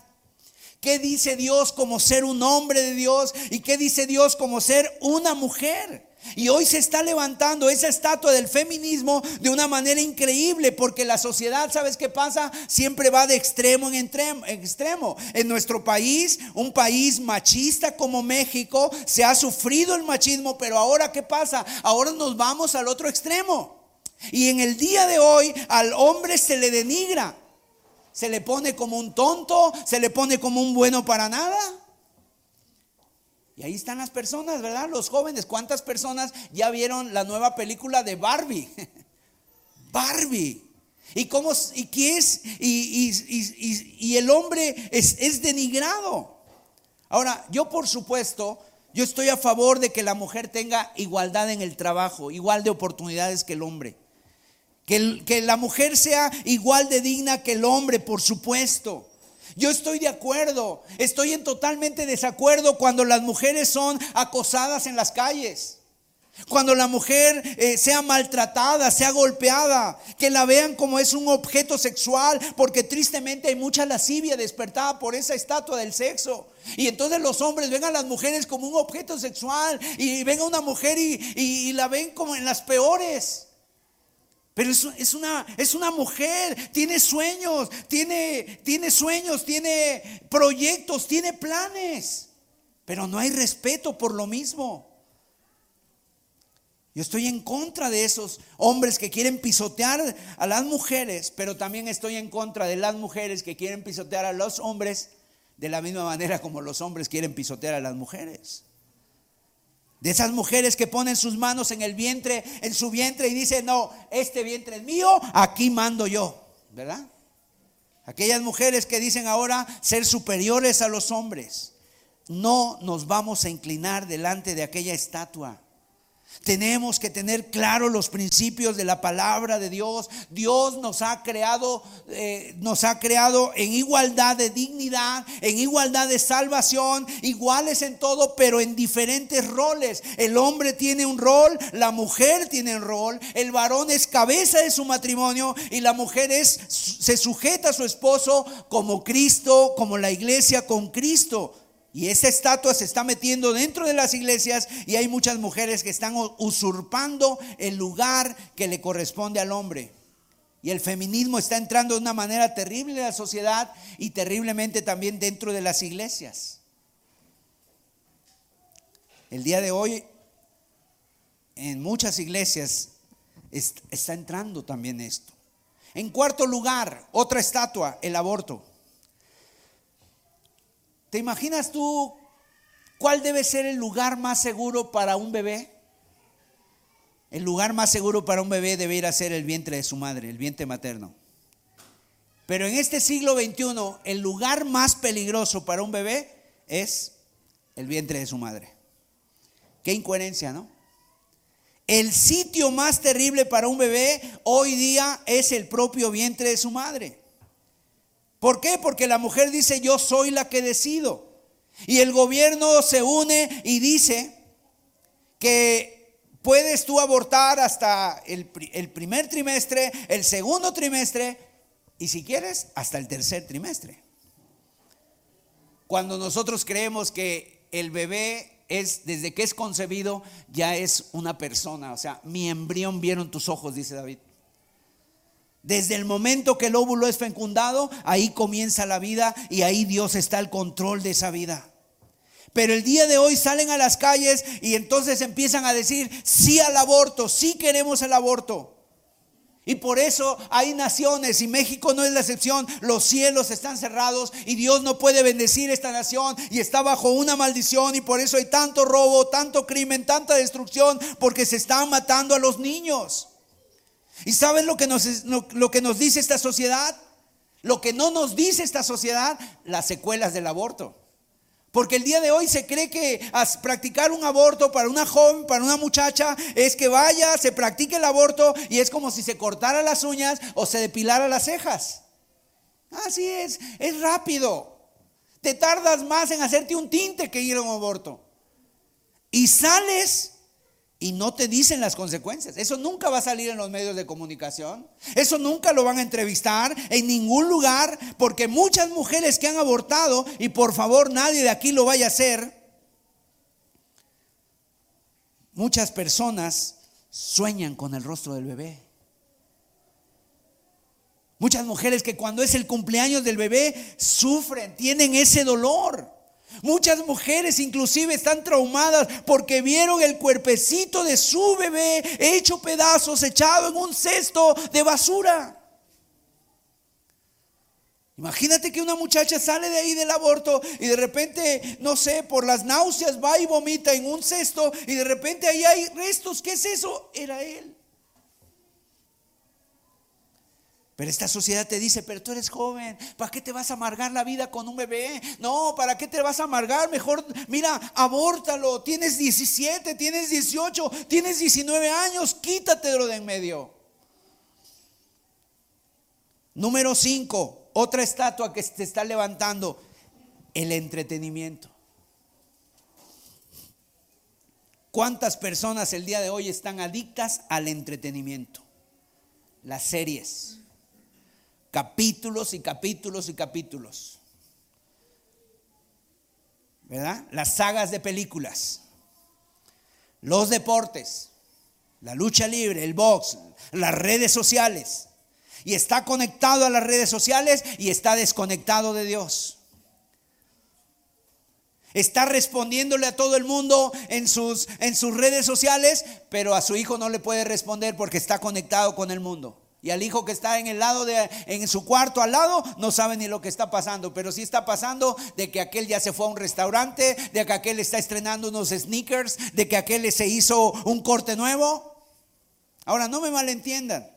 ¿Qué dice Dios como ser un hombre de Dios? ¿Y qué dice Dios como ser una mujer? Y hoy se está levantando esa estatua del feminismo de una manera increíble porque la sociedad, ¿sabes qué pasa? Siempre va de extremo en extremo. En nuestro país, un país machista como México, se ha sufrido el machismo, pero ahora ¿qué pasa? Ahora nos vamos al otro extremo. Y en el día de hoy al hombre se le denigra, se le pone como un tonto, se le pone como un bueno para nada. Y ahí están las personas, ¿verdad? Los jóvenes. ¿Cuántas personas ya vieron la nueva película de Barbie? Barbie. ¿Y cómo y qué es? Y, el hombre es, es denigrado. Ahora, yo por supuesto, yo estoy a favor de que la mujer tenga igualdad en el trabajo, igual de oportunidades que el hombre. Que, que la mujer sea igual de digna que el hombre, por supuesto. Yo estoy de acuerdo, estoy en totalmente desacuerdo cuando las mujeres son acosadas en las calles. Cuando la mujer eh, sea maltratada, sea golpeada, que la vean como es un objeto sexual, porque tristemente hay mucha lascivia despertada por esa estatua del sexo. Y entonces los hombres ven a las mujeres como un objeto sexual y ven a una mujer y la ven como en las peores. Pero es, una, es una mujer, tiene sueños, tiene, tiene sueños, tiene proyectos, tiene planes. Pero no hay respeto por lo mismo. Yo estoy en contra de esos hombres que quieren pisotear a las mujeres, pero también estoy en contra de las mujeres que quieren pisotear a los hombres de la misma manera como los hombres quieren pisotear a las mujeres. De esas mujeres que ponen sus manos en el vientre, en su vientre y dicen, no, este vientre es mío, aquí mando yo, ¿verdad? Aquellas mujeres que dicen ahora ser superiores a los hombres. No nos vamos a inclinar delante de aquella estatua. Tenemos que tener claro los principios de la palabra de Dios. Dios nos ha creado, eh, nos ha creado en igualdad de dignidad, en igualdad de salvación, iguales en todo, pero en diferentes roles. El hombre tiene un rol, la mujer tiene un rol, el varón es cabeza de su matrimonio y la mujer es, se sujeta a su esposo como Cristo, como la iglesia con Cristo. Y esa estatua se está metiendo dentro de las iglesias y hay muchas mujeres que están usurpando el lugar que le corresponde al hombre. Y el feminismo está entrando de una manera terrible en la sociedad y terriblemente también dentro de las iglesias. El día de hoy en muchas iglesias está entrando también esto. En cuarto lugar, otra estatua, el aborto. ¿Te imaginas tú cuál debe ser el lugar más seguro para un bebé? El lugar más seguro para un bebé debe ir a ser el vientre de su madre, el vientre materno. Pero en este siglo XXI, el lugar más peligroso para un bebé es el vientre de su madre. Qué incoherencia, ¿no? El sitio más terrible para un bebé hoy día es el propio vientre de su madre. ¿Por qué? Porque la mujer dice, yo soy la que decido. Y el gobierno se une y dice que puedes tú abortar hasta el, el primer trimestre, el segundo trimestre y si quieres, hasta el tercer trimestre. Cuando nosotros creemos que el bebé es, desde que es concebido, ya es una persona. O sea, mi embrión vieron tus ojos, dice David. Desde el momento que el óvulo es fecundado, ahí comienza la vida y ahí Dios está al control de esa vida. Pero el día de hoy salen a las calles y entonces empiezan a decir sí al aborto, sí queremos el aborto. Y por eso hay naciones, y México no es la excepción, los cielos están cerrados y Dios no puede bendecir esta nación y está bajo una maldición y por eso hay tanto robo, tanto crimen, tanta destrucción, porque se están matando a los niños. ¿Y saben lo que nos, lo que nos dice esta sociedad? Lo que no nos dice esta sociedad, las secuelas del aborto. Porque el día de hoy se cree que practicar un aborto para una joven, para una muchacha, es que vaya, se practique el aborto y es como si se cortara las uñas o se depilara las cejas. Así es, es rápido. Te tardas más en hacerte un tinte que ir a un aborto. Y sales y no te dicen las consecuencias. Eso nunca va a salir en los medios de comunicación. Eso nunca lo van a entrevistar en ningún lugar, porque muchas mujeres que han abortado, y por favor nadie de aquí lo vaya a hacer, muchas personas sueñan con el rostro del bebé. Muchas mujeres que cuando es el cumpleaños del bebé sufren, tienen ese dolor. Muchas mujeres inclusive están traumadas porque vieron el cuerpecito de su bebé hecho pedazos, echado en un cesto de basura. Imagínate que una muchacha sale de ahí del aborto y de repente, no sé, por las náuseas va y vomita en un cesto y de repente ahí hay restos. ¿Qué es eso? Era él. Pero esta sociedad te dice, pero tú eres joven, ¿para qué te vas a amargar la vida con un bebé? No, ¿para qué te vas a amargar? Mejor, mira, abórtalo. Tienes 17, tienes 18, tienes 19 años, quítatelo de en medio. Número 5, otra estatua que se está levantando, el entretenimiento. ¿Cuántas personas el día de hoy están adictas al entretenimiento? Las series capítulos y capítulos y capítulos. ¿Verdad? Las sagas de películas, los deportes, la lucha libre, el box, las redes sociales. Y está conectado a las redes sociales y está desconectado de Dios. Está respondiéndole a todo el mundo en sus, en sus redes sociales, pero a su hijo no le puede responder porque está conectado con el mundo. Y al hijo que está en el lado de, en su cuarto al lado, no sabe ni lo que está pasando. Pero sí está pasando de que aquel ya se fue a un restaurante, de que aquel está estrenando unos sneakers, de que aquel se hizo un corte nuevo. Ahora, no me malentiendan.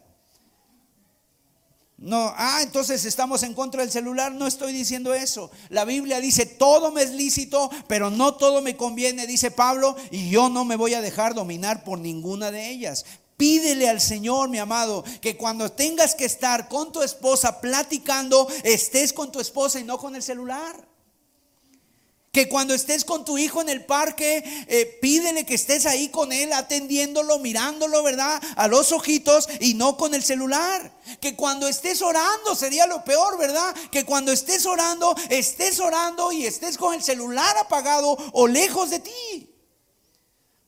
No, ah, entonces estamos en contra del celular. No estoy diciendo eso. La Biblia dice, todo me es lícito, pero no todo me conviene, dice Pablo, y yo no me voy a dejar dominar por ninguna de ellas. Pídele al Señor, mi amado, que cuando tengas que estar con tu esposa platicando, estés con tu esposa y no con el celular. Que cuando estés con tu hijo en el parque, eh, pídele que estés ahí con él, atendiéndolo, mirándolo, ¿verdad? A los ojitos y no con el celular. Que cuando estés orando, sería lo peor, ¿verdad? Que cuando estés orando, estés orando y estés con el celular apagado o lejos de ti.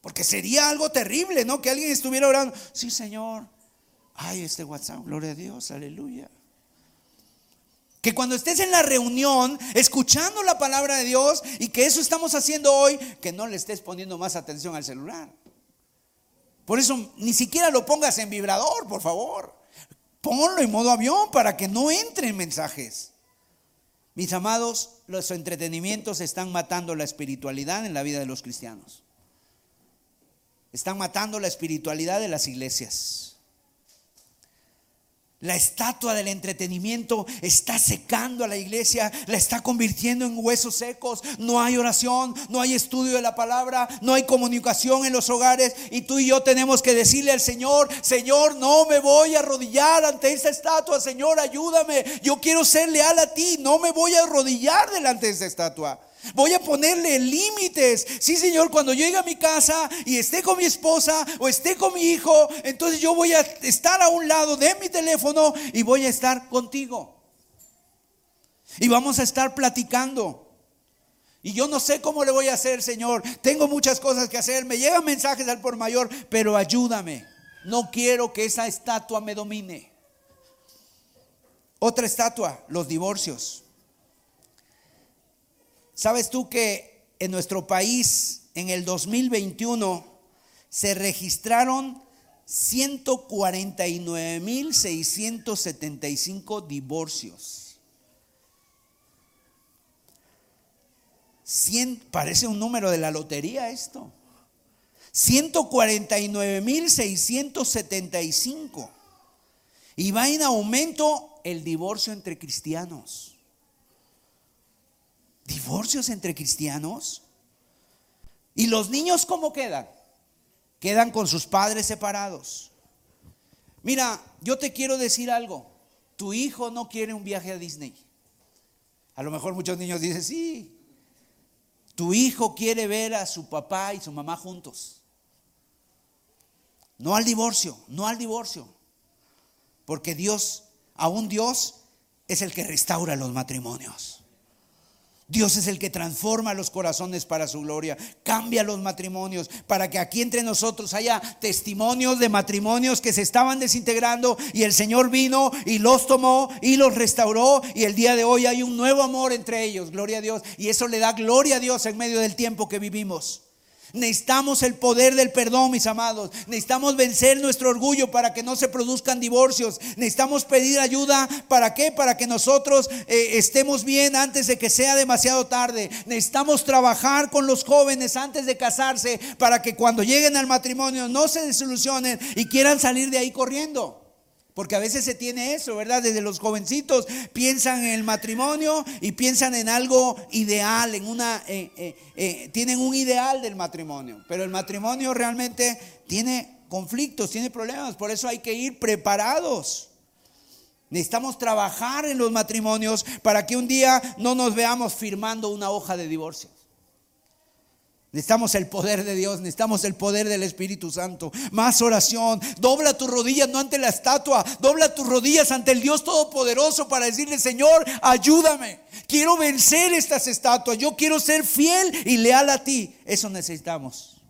Porque sería algo terrible, ¿no? Que alguien estuviera orando. Sí, Señor. Ay, este WhatsApp, gloria a Dios, aleluya. Que cuando estés en la reunión, escuchando la palabra de Dios, y que eso estamos haciendo hoy, que no le estés poniendo más atención al celular. Por eso ni siquiera lo pongas en vibrador, por favor. Ponlo en modo avión para que no entren mensajes. Mis amados, los entretenimientos están matando la espiritualidad en la vida de los cristianos. Están matando la espiritualidad de las iglesias. La estatua del entretenimiento está secando a la iglesia, la está convirtiendo en huesos secos. No hay oración, no hay estudio de la palabra, no hay comunicación en los hogares. Y tú y yo tenemos que decirle al Señor, Señor, no me voy a arrodillar ante esta estatua, Señor, ayúdame. Yo quiero ser leal a ti, no me voy a arrodillar delante de esta estatua. Voy a ponerle límites. Sí, Señor, cuando llegue a mi casa y esté con mi esposa o esté con mi hijo, entonces yo voy a estar a un lado de mi teléfono y voy a estar contigo. Y vamos a estar platicando. Y yo no sé cómo le voy a hacer, Señor. Tengo muchas cosas que hacer. Me llegan mensajes al por mayor, pero ayúdame. No quiero que esa estatua me domine. Otra estatua, los divorcios. ¿Sabes tú que en nuestro país en el 2021 se registraron 149.675 divorcios? parece un número de la lotería esto. 149.675. Y va en aumento el divorcio entre cristianos divorcios entre cristianos. ¿Y los niños cómo quedan? Quedan con sus padres separados. Mira, yo te quiero decir algo. Tu hijo no quiere un viaje a Disney. A lo mejor muchos niños dicen, sí. Tu hijo quiere ver a su papá y su mamá juntos. No al divorcio, no al divorcio. Porque Dios, aún Dios, es el que restaura los matrimonios. Dios es el que transforma los corazones para su gloria, cambia los matrimonios, para que aquí entre nosotros haya testimonios de matrimonios que se estaban desintegrando y el Señor vino y los tomó y los restauró y el día de hoy hay un nuevo amor entre ellos, gloria a Dios, y eso le da gloria a Dios en medio del tiempo que vivimos. Necesitamos el poder del perdón, mis amados. Necesitamos vencer nuestro orgullo para que no se produzcan divorcios. Necesitamos pedir ayuda. ¿Para qué? Para que nosotros eh, estemos bien antes de que sea demasiado tarde. Necesitamos trabajar con los jóvenes antes de casarse para que cuando lleguen al matrimonio no se desilusionen y quieran salir de ahí corriendo. Porque a veces se tiene eso, ¿verdad? Desde los jovencitos piensan en el matrimonio y piensan en algo ideal, en una, eh, eh, eh, tienen un ideal del matrimonio. Pero el matrimonio realmente tiene conflictos, tiene problemas. Por eso hay que ir preparados. Necesitamos trabajar en los matrimonios para que un día no nos veamos firmando una hoja de divorcio. Necesitamos el poder de Dios, necesitamos el poder del Espíritu Santo. Más oración. Dobla tus rodillas no ante la estatua, dobla tus rodillas ante el Dios Todopoderoso para decirle, Señor, ayúdame. Quiero vencer estas estatuas. Yo quiero ser fiel y leal a ti. Eso necesitamos.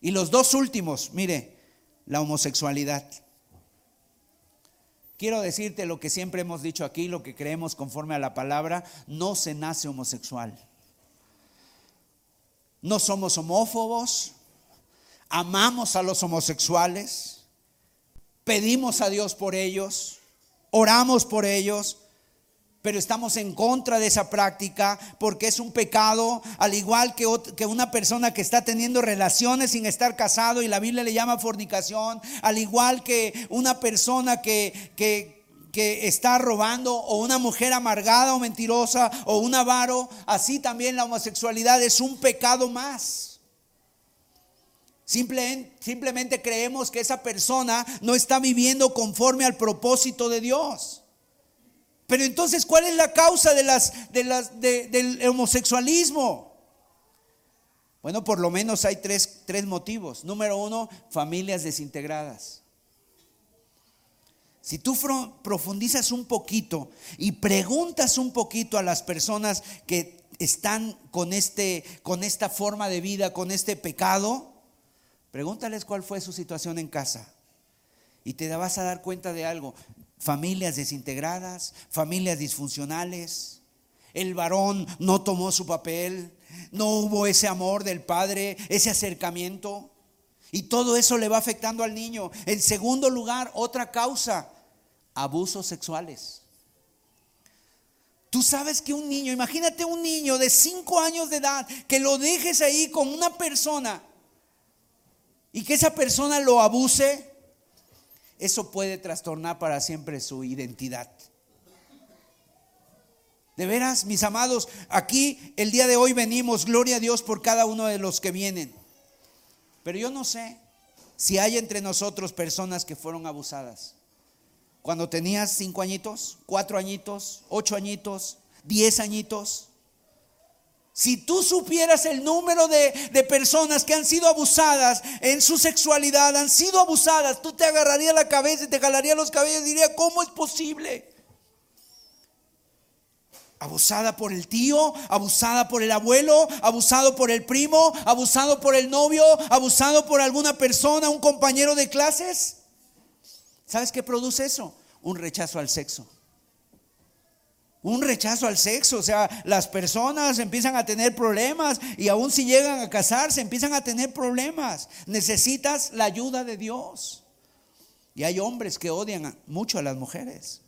Y los dos últimos, mire, la homosexualidad. Quiero decirte lo que siempre hemos dicho aquí, lo que creemos conforme a la palabra, no se nace homosexual no somos homófobos, amamos a los homosexuales, pedimos a Dios por ellos, oramos por ellos, pero estamos en contra de esa práctica porque es un pecado, al igual que, que, una persona que está teniendo relaciones sin estar casado y la Biblia le llama fornicación, al igual que una persona que, que, que está robando o una mujer amargada o mentirosa o un avaro, así también la homosexualidad es un pecado más. Simplemente, creemos que esa persona no está viviendo conforme al propósito de Dios. Pero entonces, ¿cuál es la causa de las, de las, del homosexualismo? Bueno, por lo menos hay tres, tres motivos. Número uno, familias desintegradas. Si tú profundizas un poquito y preguntas un poquito a las personas que están con, este, con esta forma de vida, con este pecado, pregúntales cuál fue su situación en casa. Y te vas a dar cuenta de algo. Familias desintegradas, familias disfuncionales. El varón no tomó su papel, no hubo ese amor del padre, ese acercamiento. Y todo eso le va afectando al niño. En segundo lugar, otra causa, abusos sexuales. Tú sabes que un niño, imagínate un niño de 5 años de edad, que lo dejes ahí con una persona y que esa persona lo abuse eso puede trastornar para siempre su identidad. De veras, mis amados, aquí el día de hoy venimos, gloria a Dios por cada uno de los que vienen. Pero yo no sé si hay entre nosotros personas que fueron abusadas. Cuando tenías cinco añitos, cuatro añitos, ocho añitos, diez añitos. Si tú supieras el número de, de, personas que han sido abusadas en su sexualidad, han sido abusadas, tú te agarrarías la cabeza y te jalarías los cabellos y dirías, ¿cómo es posible? Abusada por el tío, abusada por el abuelo, abusado por el primo, abusado por el novio, abusado por alguna persona, un compañero de clases. ¿Sabes qué produce eso? Un rechazo al sexo. Un rechazo al sexo, o sea, las personas empiezan a tener problemas y aún si llegan a casarse empiezan a tener problemas. Necesitas la ayuda de Dios. Y hay hombres que odian mucho a las mujeres.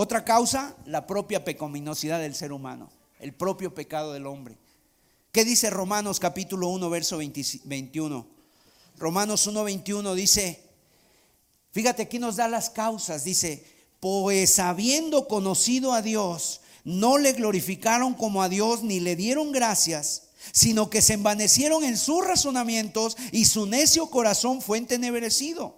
Otra causa, la propia pecaminosidad del ser humano, el propio pecado del hombre. ¿Qué dice Romanos capítulo 1, verso 21? Romanos 1, 21 dice, fíjate, aquí nos da las causas, dice, pues habiendo conocido a Dios, no le glorificaron como a Dios ni le dieron gracias, sino que se envanecieron en sus razonamientos y su necio corazón fue entenebrecido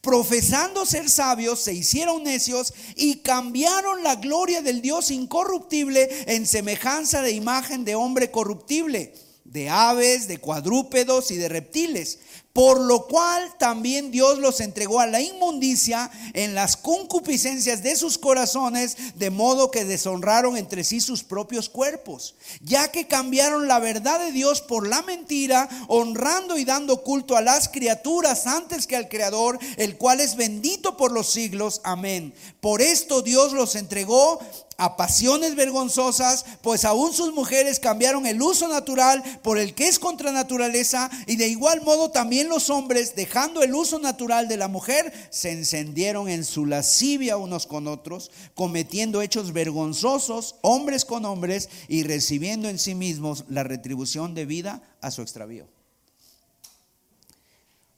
profesando ser sabios, se hicieron necios y cambiaron la gloria del Dios incorruptible en semejanza de imagen de hombre corruptible, de aves, de cuadrúpedos y de reptiles por lo cual también Dios los entregó a la inmundicia en las concupiscencias de sus corazones, de modo que deshonraron entre sí sus propios cuerpos, ya que cambiaron la verdad de Dios por la mentira, honrando y dando culto a las criaturas antes que al Creador, el cual es bendito por los siglos. Amén. Por esto Dios los entregó a pasiones vergonzosas, pues aún sus mujeres cambiaron el uso natural por el que es contra naturaleza, y de igual modo también los hombres, dejando el uso natural de la mujer, se encendieron en su lascivia unos con otros, cometiendo hechos vergonzosos, hombres con hombres, y recibiendo en sí mismos la retribución de vida a su extravío.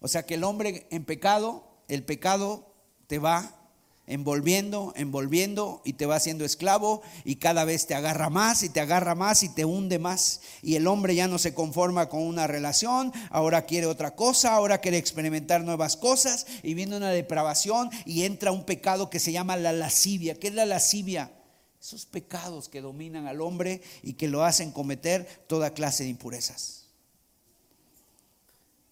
O sea que el hombre en pecado, el pecado te va envolviendo, envolviendo y te va haciendo esclavo y cada vez te agarra más y te agarra más y te hunde más. Y el hombre ya no se conforma con una relación, ahora quiere otra cosa, ahora quiere experimentar nuevas cosas y viene una depravación y entra un pecado que se llama la lascivia. ¿Qué es la lascivia? Esos pecados que dominan al hombre y que lo hacen cometer toda clase de impurezas.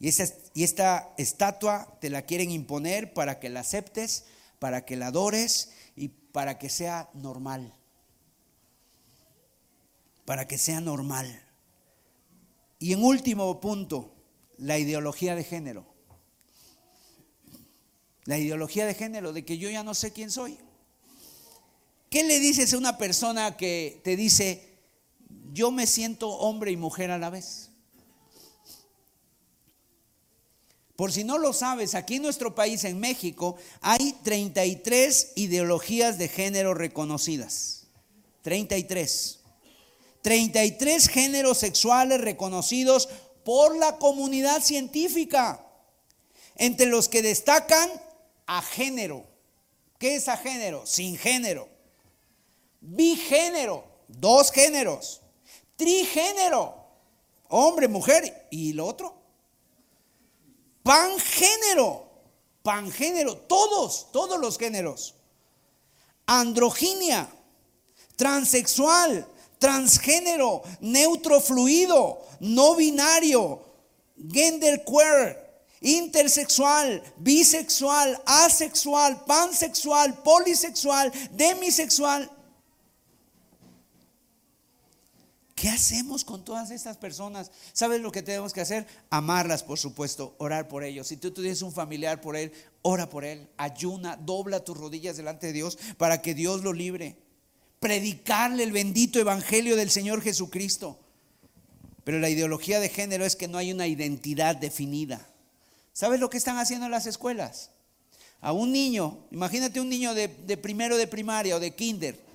Y, y esta estatua te la quieren imponer para que la aceptes para que la adores y para que sea normal. Para que sea normal. Y en último punto, la ideología de género. La ideología de género, de que yo ya no sé quién soy. ¿Qué le dices a una persona que te dice, yo me siento hombre y mujer a la vez? Por si no lo sabes, aquí en nuestro país, en México, hay 33 ideologías de género reconocidas. 33. 33 géneros sexuales reconocidos por la comunidad científica, entre los que destacan a género. ¿Qué es a género? Sin género. Bigénero, dos géneros. Trigénero, hombre, mujer. ¿Y lo otro? Pangénero, pangénero, todos, todos los géneros. Androginia, transexual, transgénero, neutro fluido, no binario, genderqueer, intersexual, bisexual, asexual, pansexual, polisexual, demisexual. ¿Qué hacemos con todas estas personas? ¿Sabes lo que tenemos que hacer? Amarlas, por supuesto, orar por ellos. Si tú tienes un familiar por él, ora por él, ayuna, dobla tus rodillas delante de Dios para que Dios lo libre. Predicarle el bendito evangelio del Señor Jesucristo. Pero la ideología de género es que no hay una identidad definida. ¿Sabes lo que están haciendo en las escuelas? A un niño, imagínate un niño de, de primero de primaria o de kinder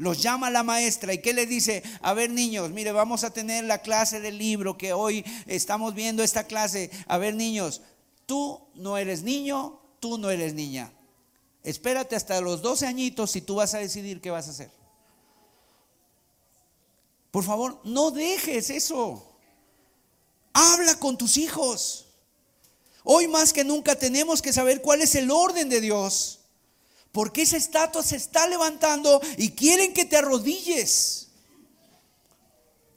los llama la maestra y ¿qué le dice? A ver niños, mire, vamos a tener la clase del libro que hoy estamos viendo esta clase. A ver niños, tú no eres niño, tú no eres niña. Espérate hasta los 12 añitos y tú vas a decidir qué vas a hacer. Por favor, no dejes eso. Habla con tus hijos. Hoy más que nunca tenemos que saber cuál es el orden de Dios. Porque esa estatua se está levantando y quieren que te arrodilles.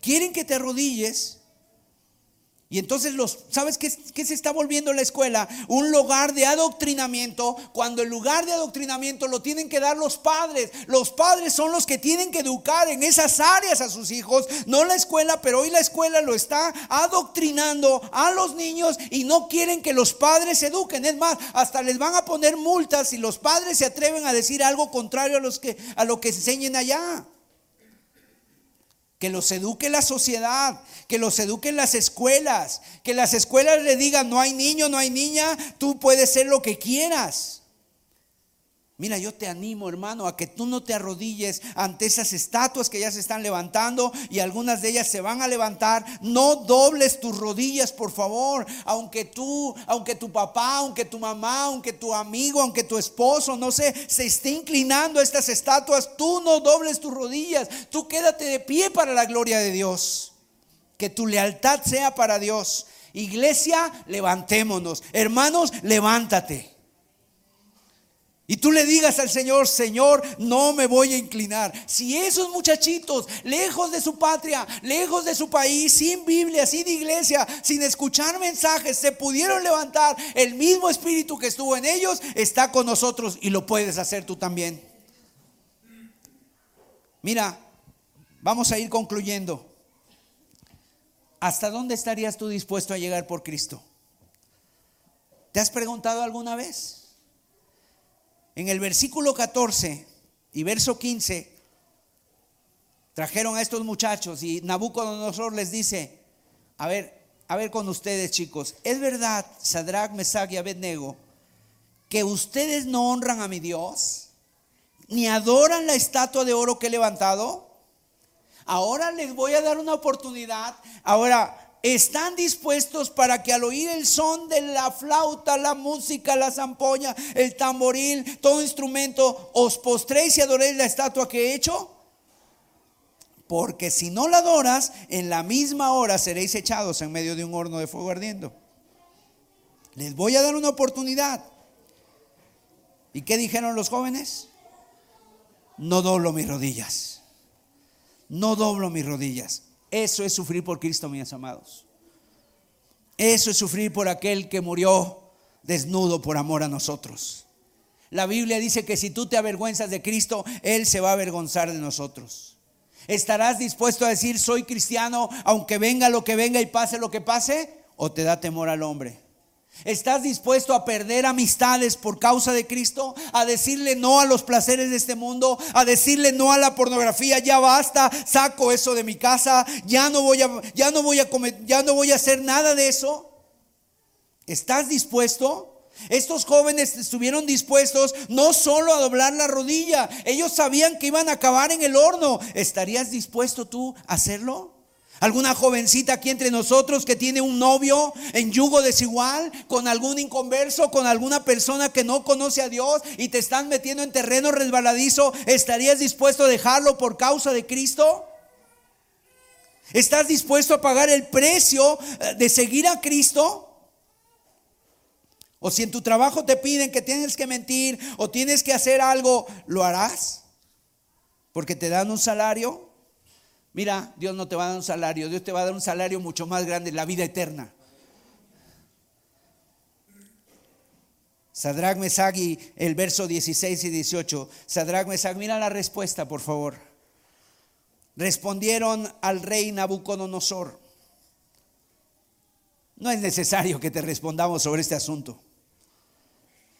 Quieren que te arrodilles y entonces los, ¿sabes qué, se está volviendo la escuela? Un lugar de adoctrinamiento, cuando el lugar de adoctrinamiento lo tienen que dar los padres. Los padres son los que tienen que educar en esas áreas a sus hijos, no la escuela, pero hoy la escuela lo está adoctrinando a los niños y no quieren que los padres eduquen. Es más, hasta les van a poner multas si los padres se atreven a decir algo contrario a, los que, a lo que enseñen allá que los eduque la sociedad, que los eduquen las escuelas, que las escuelas le digan, no hay niño, no hay niña, tú puedes ser lo que quieras. Mira, yo te animo, hermano, a que tú no te arrodilles ante esas estatuas que ya se están levantando y algunas de ellas se van a levantar. No dobles tus rodillas, por favor. Aunque tú, aunque tu papá, aunque tu mamá, aunque tu amigo, aunque tu esposo, no sé, se esté inclinando a estas estatuas, tú no dobles tus rodillas. Tú quédate de pie para la gloria de Dios. Que tu lealtad sea para Dios. Iglesia, levantémonos. Hermanos, levántate. Y tú le digas al Señor, Señor, no me voy a inclinar. Si esos muchachitos, lejos de su patria, lejos de su país, sin Biblia, sin iglesia, sin escuchar mensajes, se pudieron levantar, el mismo espíritu que estuvo en ellos está con nosotros y lo puedes hacer tú también. Mira, vamos a ir concluyendo. ¿Hasta dónde estarías tú dispuesto a llegar por Cristo? ¿Te has preguntado alguna vez? En el versículo 14 y verso 15 trajeron a estos muchachos y Nabucodonosor les dice, a ver, a ver con ustedes chicos, ¿es verdad, Sadrach, Mesach y Abednego, que ustedes no honran a mi Dios? ¿Ni adoran la estatua de oro que he levantado? Ahora les voy a dar una oportunidad. Ahora, están dispuestos para que al oír el son de la flauta, la música, la zampoña, el tamboril, todo instrumento, os postréis y adoréis la estatua que he hecho? Porque si no la adoras, en la misma hora seréis echados en medio de un horno de fuego ardiendo. Les voy a dar una oportunidad. ¿Y qué dijeron los jóvenes? No doblo mis rodillas. No doblo mis rodillas. Eso es sufrir por Cristo, mis amados. Eso es sufrir por aquel que murió desnudo por amor a nosotros. La Biblia dice que si tú te avergüenzas de Cristo, Él se va a avergonzar de nosotros. ¿Estarás dispuesto a decir soy cristiano aunque venga lo que venga y pase lo que pase? ¿O te da temor al hombre? ¿Estás dispuesto a perder amistades por causa de Cristo? ¿A decirle no a los placeres de este mundo? ¿A decirle no a la pornografía? Ya basta, saco eso de mi casa, ya no voy a ya no voy a comer, ya no voy a hacer nada de eso. ¿Estás dispuesto? Estos jóvenes estuvieron dispuestos no solo a doblar la rodilla, ellos sabían que iban a acabar en el horno. ¿Estarías dispuesto tú a hacerlo? Alguna jovencita aquí entre nosotros que tiene un novio en yugo desigual, con algún inconverso, con alguna persona que no conoce a Dios y te están metiendo en terreno resbaladizo, ¿estarías dispuesto a dejarlo por causa de Cristo? ¿Estás dispuesto a pagar el precio eh, de seguir a Cristo? O si en tu trabajo te piden que tienes que mentir o tienes que hacer algo, ¿lo harás? Porque te dan un salario. Mira, Dios no te va a dar un salario, Dios te va a dar un salario mucho más grande, la vida eterna. Sadrach Mesach el verso 16 y 18. Sadrach mira la respuesta, por favor. Respondieron al rey Nabucodonosor. No es necesario que te respondamos sobre este asunto.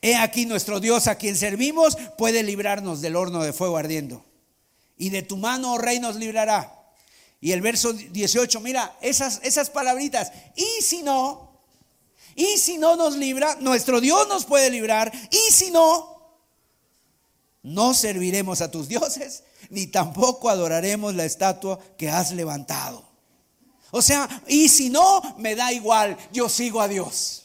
He aquí nuestro Dios a quien servimos puede librarnos del horno de fuego ardiendo. Y de tu mano, oh rey, nos librará. Y el verso 18, mira, esas, esas palabritas. Y si no, y si no nos libra, nuestro Dios nos puede librar. Y si no, no serviremos a tus dioses, ni tampoco adoraremos la estatua que has levantado. O sea, y si no, me da igual, yo sigo a Dios.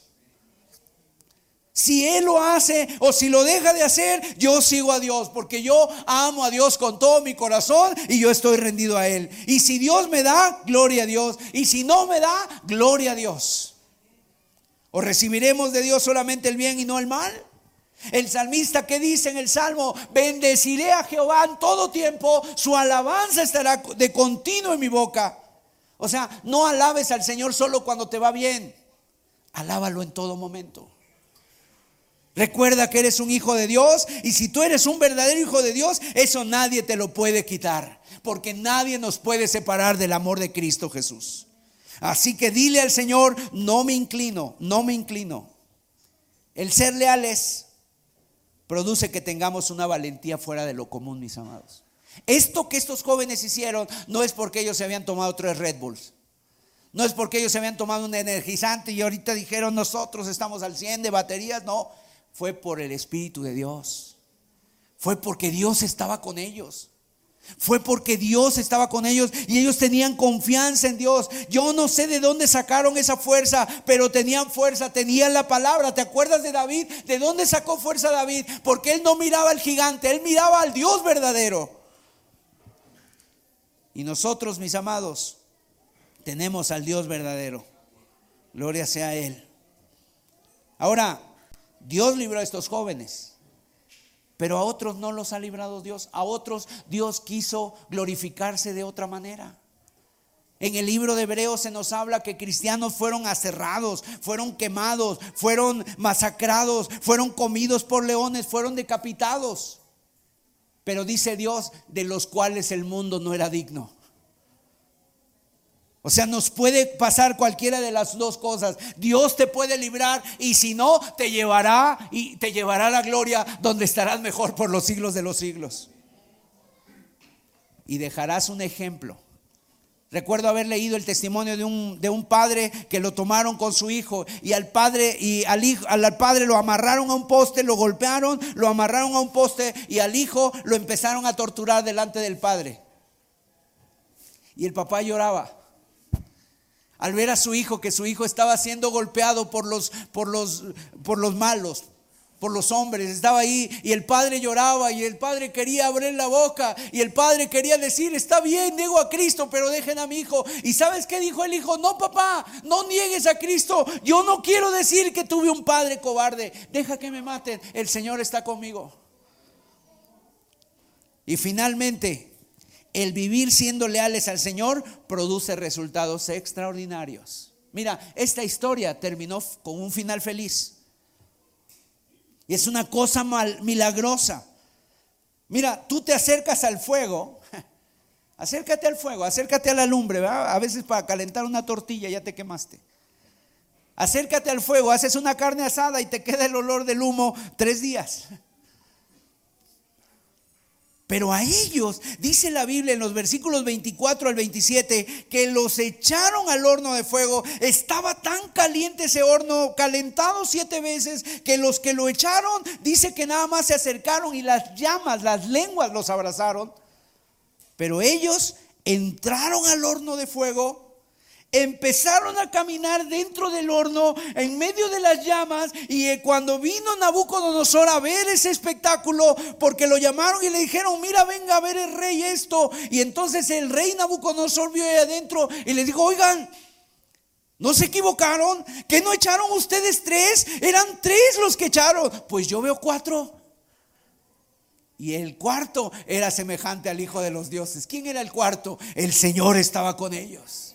Si Él lo hace o si lo deja de hacer, yo sigo a Dios, porque yo amo a Dios con todo mi corazón y yo estoy rendido a Él. Y si Dios me da, gloria a Dios. Y si no me da, gloria a Dios. ¿O recibiremos de Dios solamente el bien y no el mal? El salmista que dice en el Salmo, bendeciré a Jehová en todo tiempo, su alabanza estará de continuo en mi boca. O sea, no alabes al Señor solo cuando te va bien, alábalo en todo momento. Recuerda que eres un hijo de Dios y si tú eres un verdadero hijo de Dios, eso nadie te lo puede quitar, porque nadie nos puede separar del amor de Cristo Jesús. Así que dile al Señor, no me inclino, no me inclino. El ser leales produce que tengamos una valentía fuera de lo común, mis amados. Esto que estos jóvenes hicieron no es porque ellos se habían tomado tres Red Bulls. No es porque ellos se habían tomado un energizante y ahorita dijeron nosotros estamos al 100 de baterías. No, fue por el Espíritu de Dios. Fue porque Dios estaba con ellos. Fue porque Dios estaba con ellos y ellos tenían confianza en Dios. Yo no sé de dónde sacaron esa fuerza, pero tenían fuerza, tenían la palabra. ¿Te acuerdas de David? ¿De dónde sacó fuerza David? Porque él no miraba al gigante, él miraba al Dios verdadero. Y nosotros, mis amados, tenemos al Dios verdadero. Gloria sea a Él. Ahora, Dios libró a estos jóvenes, pero a otros no los ha librado Dios. A otros Dios quiso glorificarse de otra manera. En el libro de Hebreos se nos habla que cristianos fueron aserrados, fueron quemados, fueron masacrados, fueron comidos por leones, fueron decapitados. Pero dice Dios, de los cuales el mundo no era digno. O sea, nos puede pasar cualquiera de las dos cosas. Dios te puede librar y si no, te llevará y te llevará a la gloria donde estarás mejor por los siglos de los siglos. Y dejarás un ejemplo. Recuerdo haber leído el testimonio de un, de un, padre que lo tomaron con su hijo y al padre y al hijo al padre lo amarraron a un poste, lo golpearon, lo amarraron a un poste y al hijo lo empezaron a torturar delante del padre. Y el papá lloraba al ver a su hijo que su hijo estaba siendo golpeado por los, por los, por los malos, por los hombres, estaba ahí y el padre lloraba y el padre quería abrir la boca y el padre quería decir, está bien, niego a Cristo, pero dejen a mi hijo. ¿Y sabes qué dijo el hijo? No, papá, no niegues a Cristo. Yo no quiero decir que tuve un padre cobarde. Deja que me maten. El Señor está conmigo. Y finalmente, el vivir siendo leales al Señor produce resultados extraordinarios. Mira, esta historia terminó con un final feliz. Y es una cosa mal, milagrosa. Mira, tú te acercas al fuego, acércate al fuego, acércate a la lumbre, a veces para calentar una tortilla ya te quemaste. Acércate al fuego, haces una carne asada y te queda el olor del humo tres días. Pero a ellos, dice la Biblia en los versículos 24 al 27, que los echaron al horno de fuego. Estaba tan caliente ese horno, calentado siete veces, que los que lo echaron, dice que nada más se acercaron y las llamas, las lenguas los abrazaron. Pero ellos entraron al horno de fuego empezaron a caminar dentro del horno, en medio de las llamas, y eh, cuando vino Nabucodonosor a ver ese espectáculo, porque lo llamaron y le dijeron, mira, venga a ver el rey esto, y entonces el rey Nabucodonosor vio ahí adentro y le dijo, oigan, ¿No se equivocaron? ¿Que no echaron ustedes tres? Eran tres los que echaron. Pues yo veo cuatro. Y el cuarto era semejante al Hijo de los Dioses. ¿Quién era el cuarto? El Señor estaba con ellos.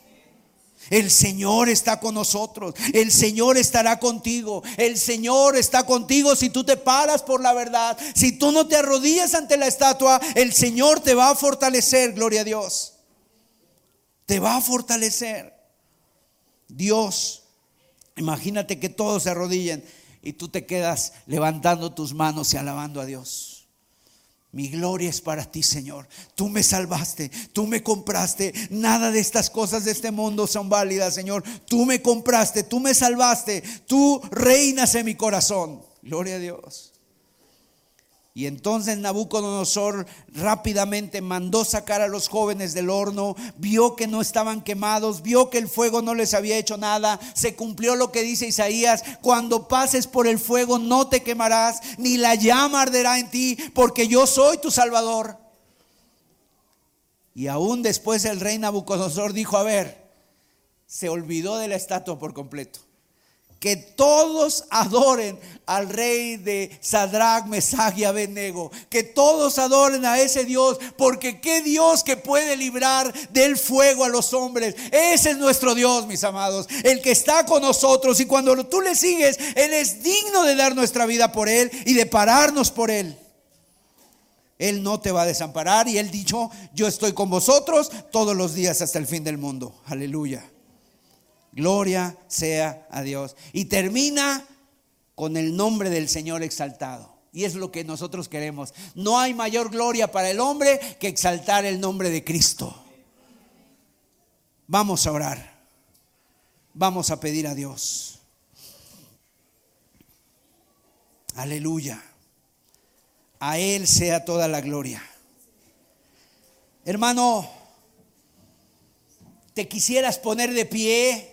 El Señor está con nosotros. El Señor estará contigo. El Señor está contigo si tú te paras por la verdad. Si tú no te arrodillas ante la estatua, el Señor te va a fortalecer, gloria a Dios. Te va a fortalecer. Dios, imagínate que todos se arrodillen y tú te quedas levantando tus manos y alabando a Dios. Mi gloria es para ti, Señor. Tú me salvaste, tú me compraste. Nada de estas cosas de este mundo son válidas, Señor. Tú me compraste, tú me salvaste. Tú reinas en mi corazón. Gloria a Dios. Y entonces Nabucodonosor rápidamente mandó sacar a los jóvenes del horno, vio que no estaban quemados, vio que el fuego no les había hecho nada, se cumplió lo que dice Isaías, cuando pases por el fuego no te quemarás, ni la llama arderá en ti, porque yo soy tu Salvador. Y aún después el rey Nabucodonosor dijo, a ver, se olvidó de la estatua por completo que todos adoren al rey de Sadrach, Mesach y Abednego. Que todos adoren a ese Dios, porque qué Dios que puede librar del fuego a los hombres. Ese es nuestro Dios, mis amados, el que está con nosotros. Y cuando tú le sigues, Él es digno de dar nuestra vida por Él y de pararnos por Él. Él no te va a desamparar y Él dicho, yo estoy con vosotros todos los días hasta el fin del mundo. Aleluya. Gloria sea a Dios. Y termina con el nombre del Señor exaltado. Y es lo que nosotros queremos. No hay mayor gloria para el hombre que exaltar el nombre de Cristo. Vamos a orar. Vamos a pedir a Dios. Aleluya. A Él sea toda la gloria. Hermano, te quisieras poner de pie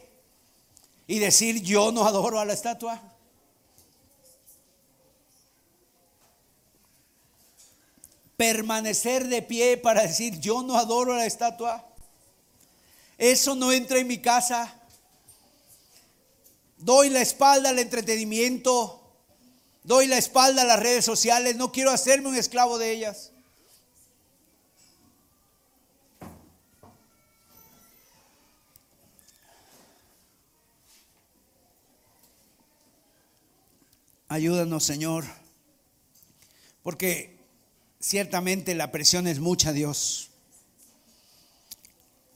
y decir yo no adoro a la estatua? Permanecer de pie para decir yo no adoro a la estatua. Eso no entra en mi casa. Doy la espalda al entretenimiento. Doy la espalda a las redes sociales. No quiero hacerme un esclavo de ellas. Ayúdanos, Señor, porque ciertamente la presión es mucha, Dios.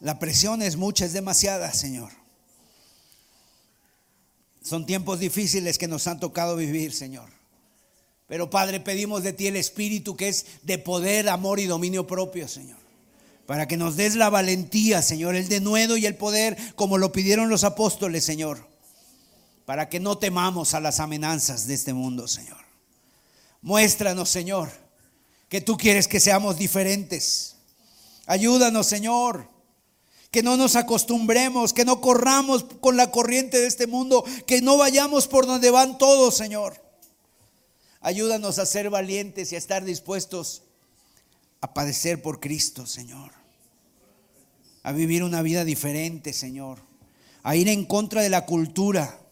La presión es mucha, es demasiada, Señor. Son tiempos difíciles que nos han tocado vivir, Señor. Pero Padre, pedimos de ti el Espíritu que es de poder, amor y dominio propio, Señor. Para que nos des la valentía, Señor, el denuedo y el poder, como lo pidieron los apóstoles, Señor para que no temamos a las amenazas de este mundo, Señor. Muéstranos, Señor, que tú quieres que seamos diferentes. Ayúdanos, Señor, que no nos acostumbremos, que no corramos con la corriente de este mundo, que no vayamos por donde van todos, Señor. Ayúdanos a ser valientes y a estar dispuestos a padecer por Cristo, Señor. A vivir una vida diferente, Señor. A ir en contra de la cultura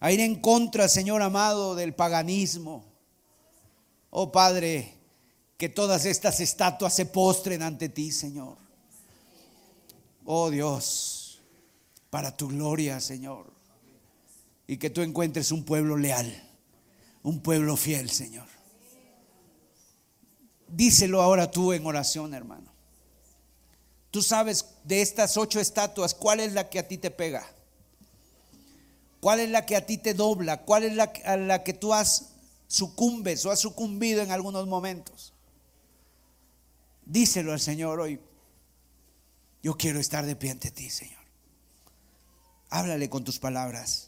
a ir en contra, Señor amado, del paganismo. Oh Padre, que todas estas estatuas se postren ante ti, Señor. Oh Dios, para tu gloria, Señor. Y que tú encuentres un pueblo leal, un pueblo fiel, Señor. Díselo ahora tú en oración, hermano. Tú sabes de estas ocho estatuas, ¿cuál es la que a ti te pega? ¿Cuál es la que a ti te dobla? ¿Cuál es la a la que tú has sucumbes o has sucumbido en algunos momentos? Díselo al Señor hoy. Yo quiero estar de pie ante ti, Señor. Háblale con tus palabras.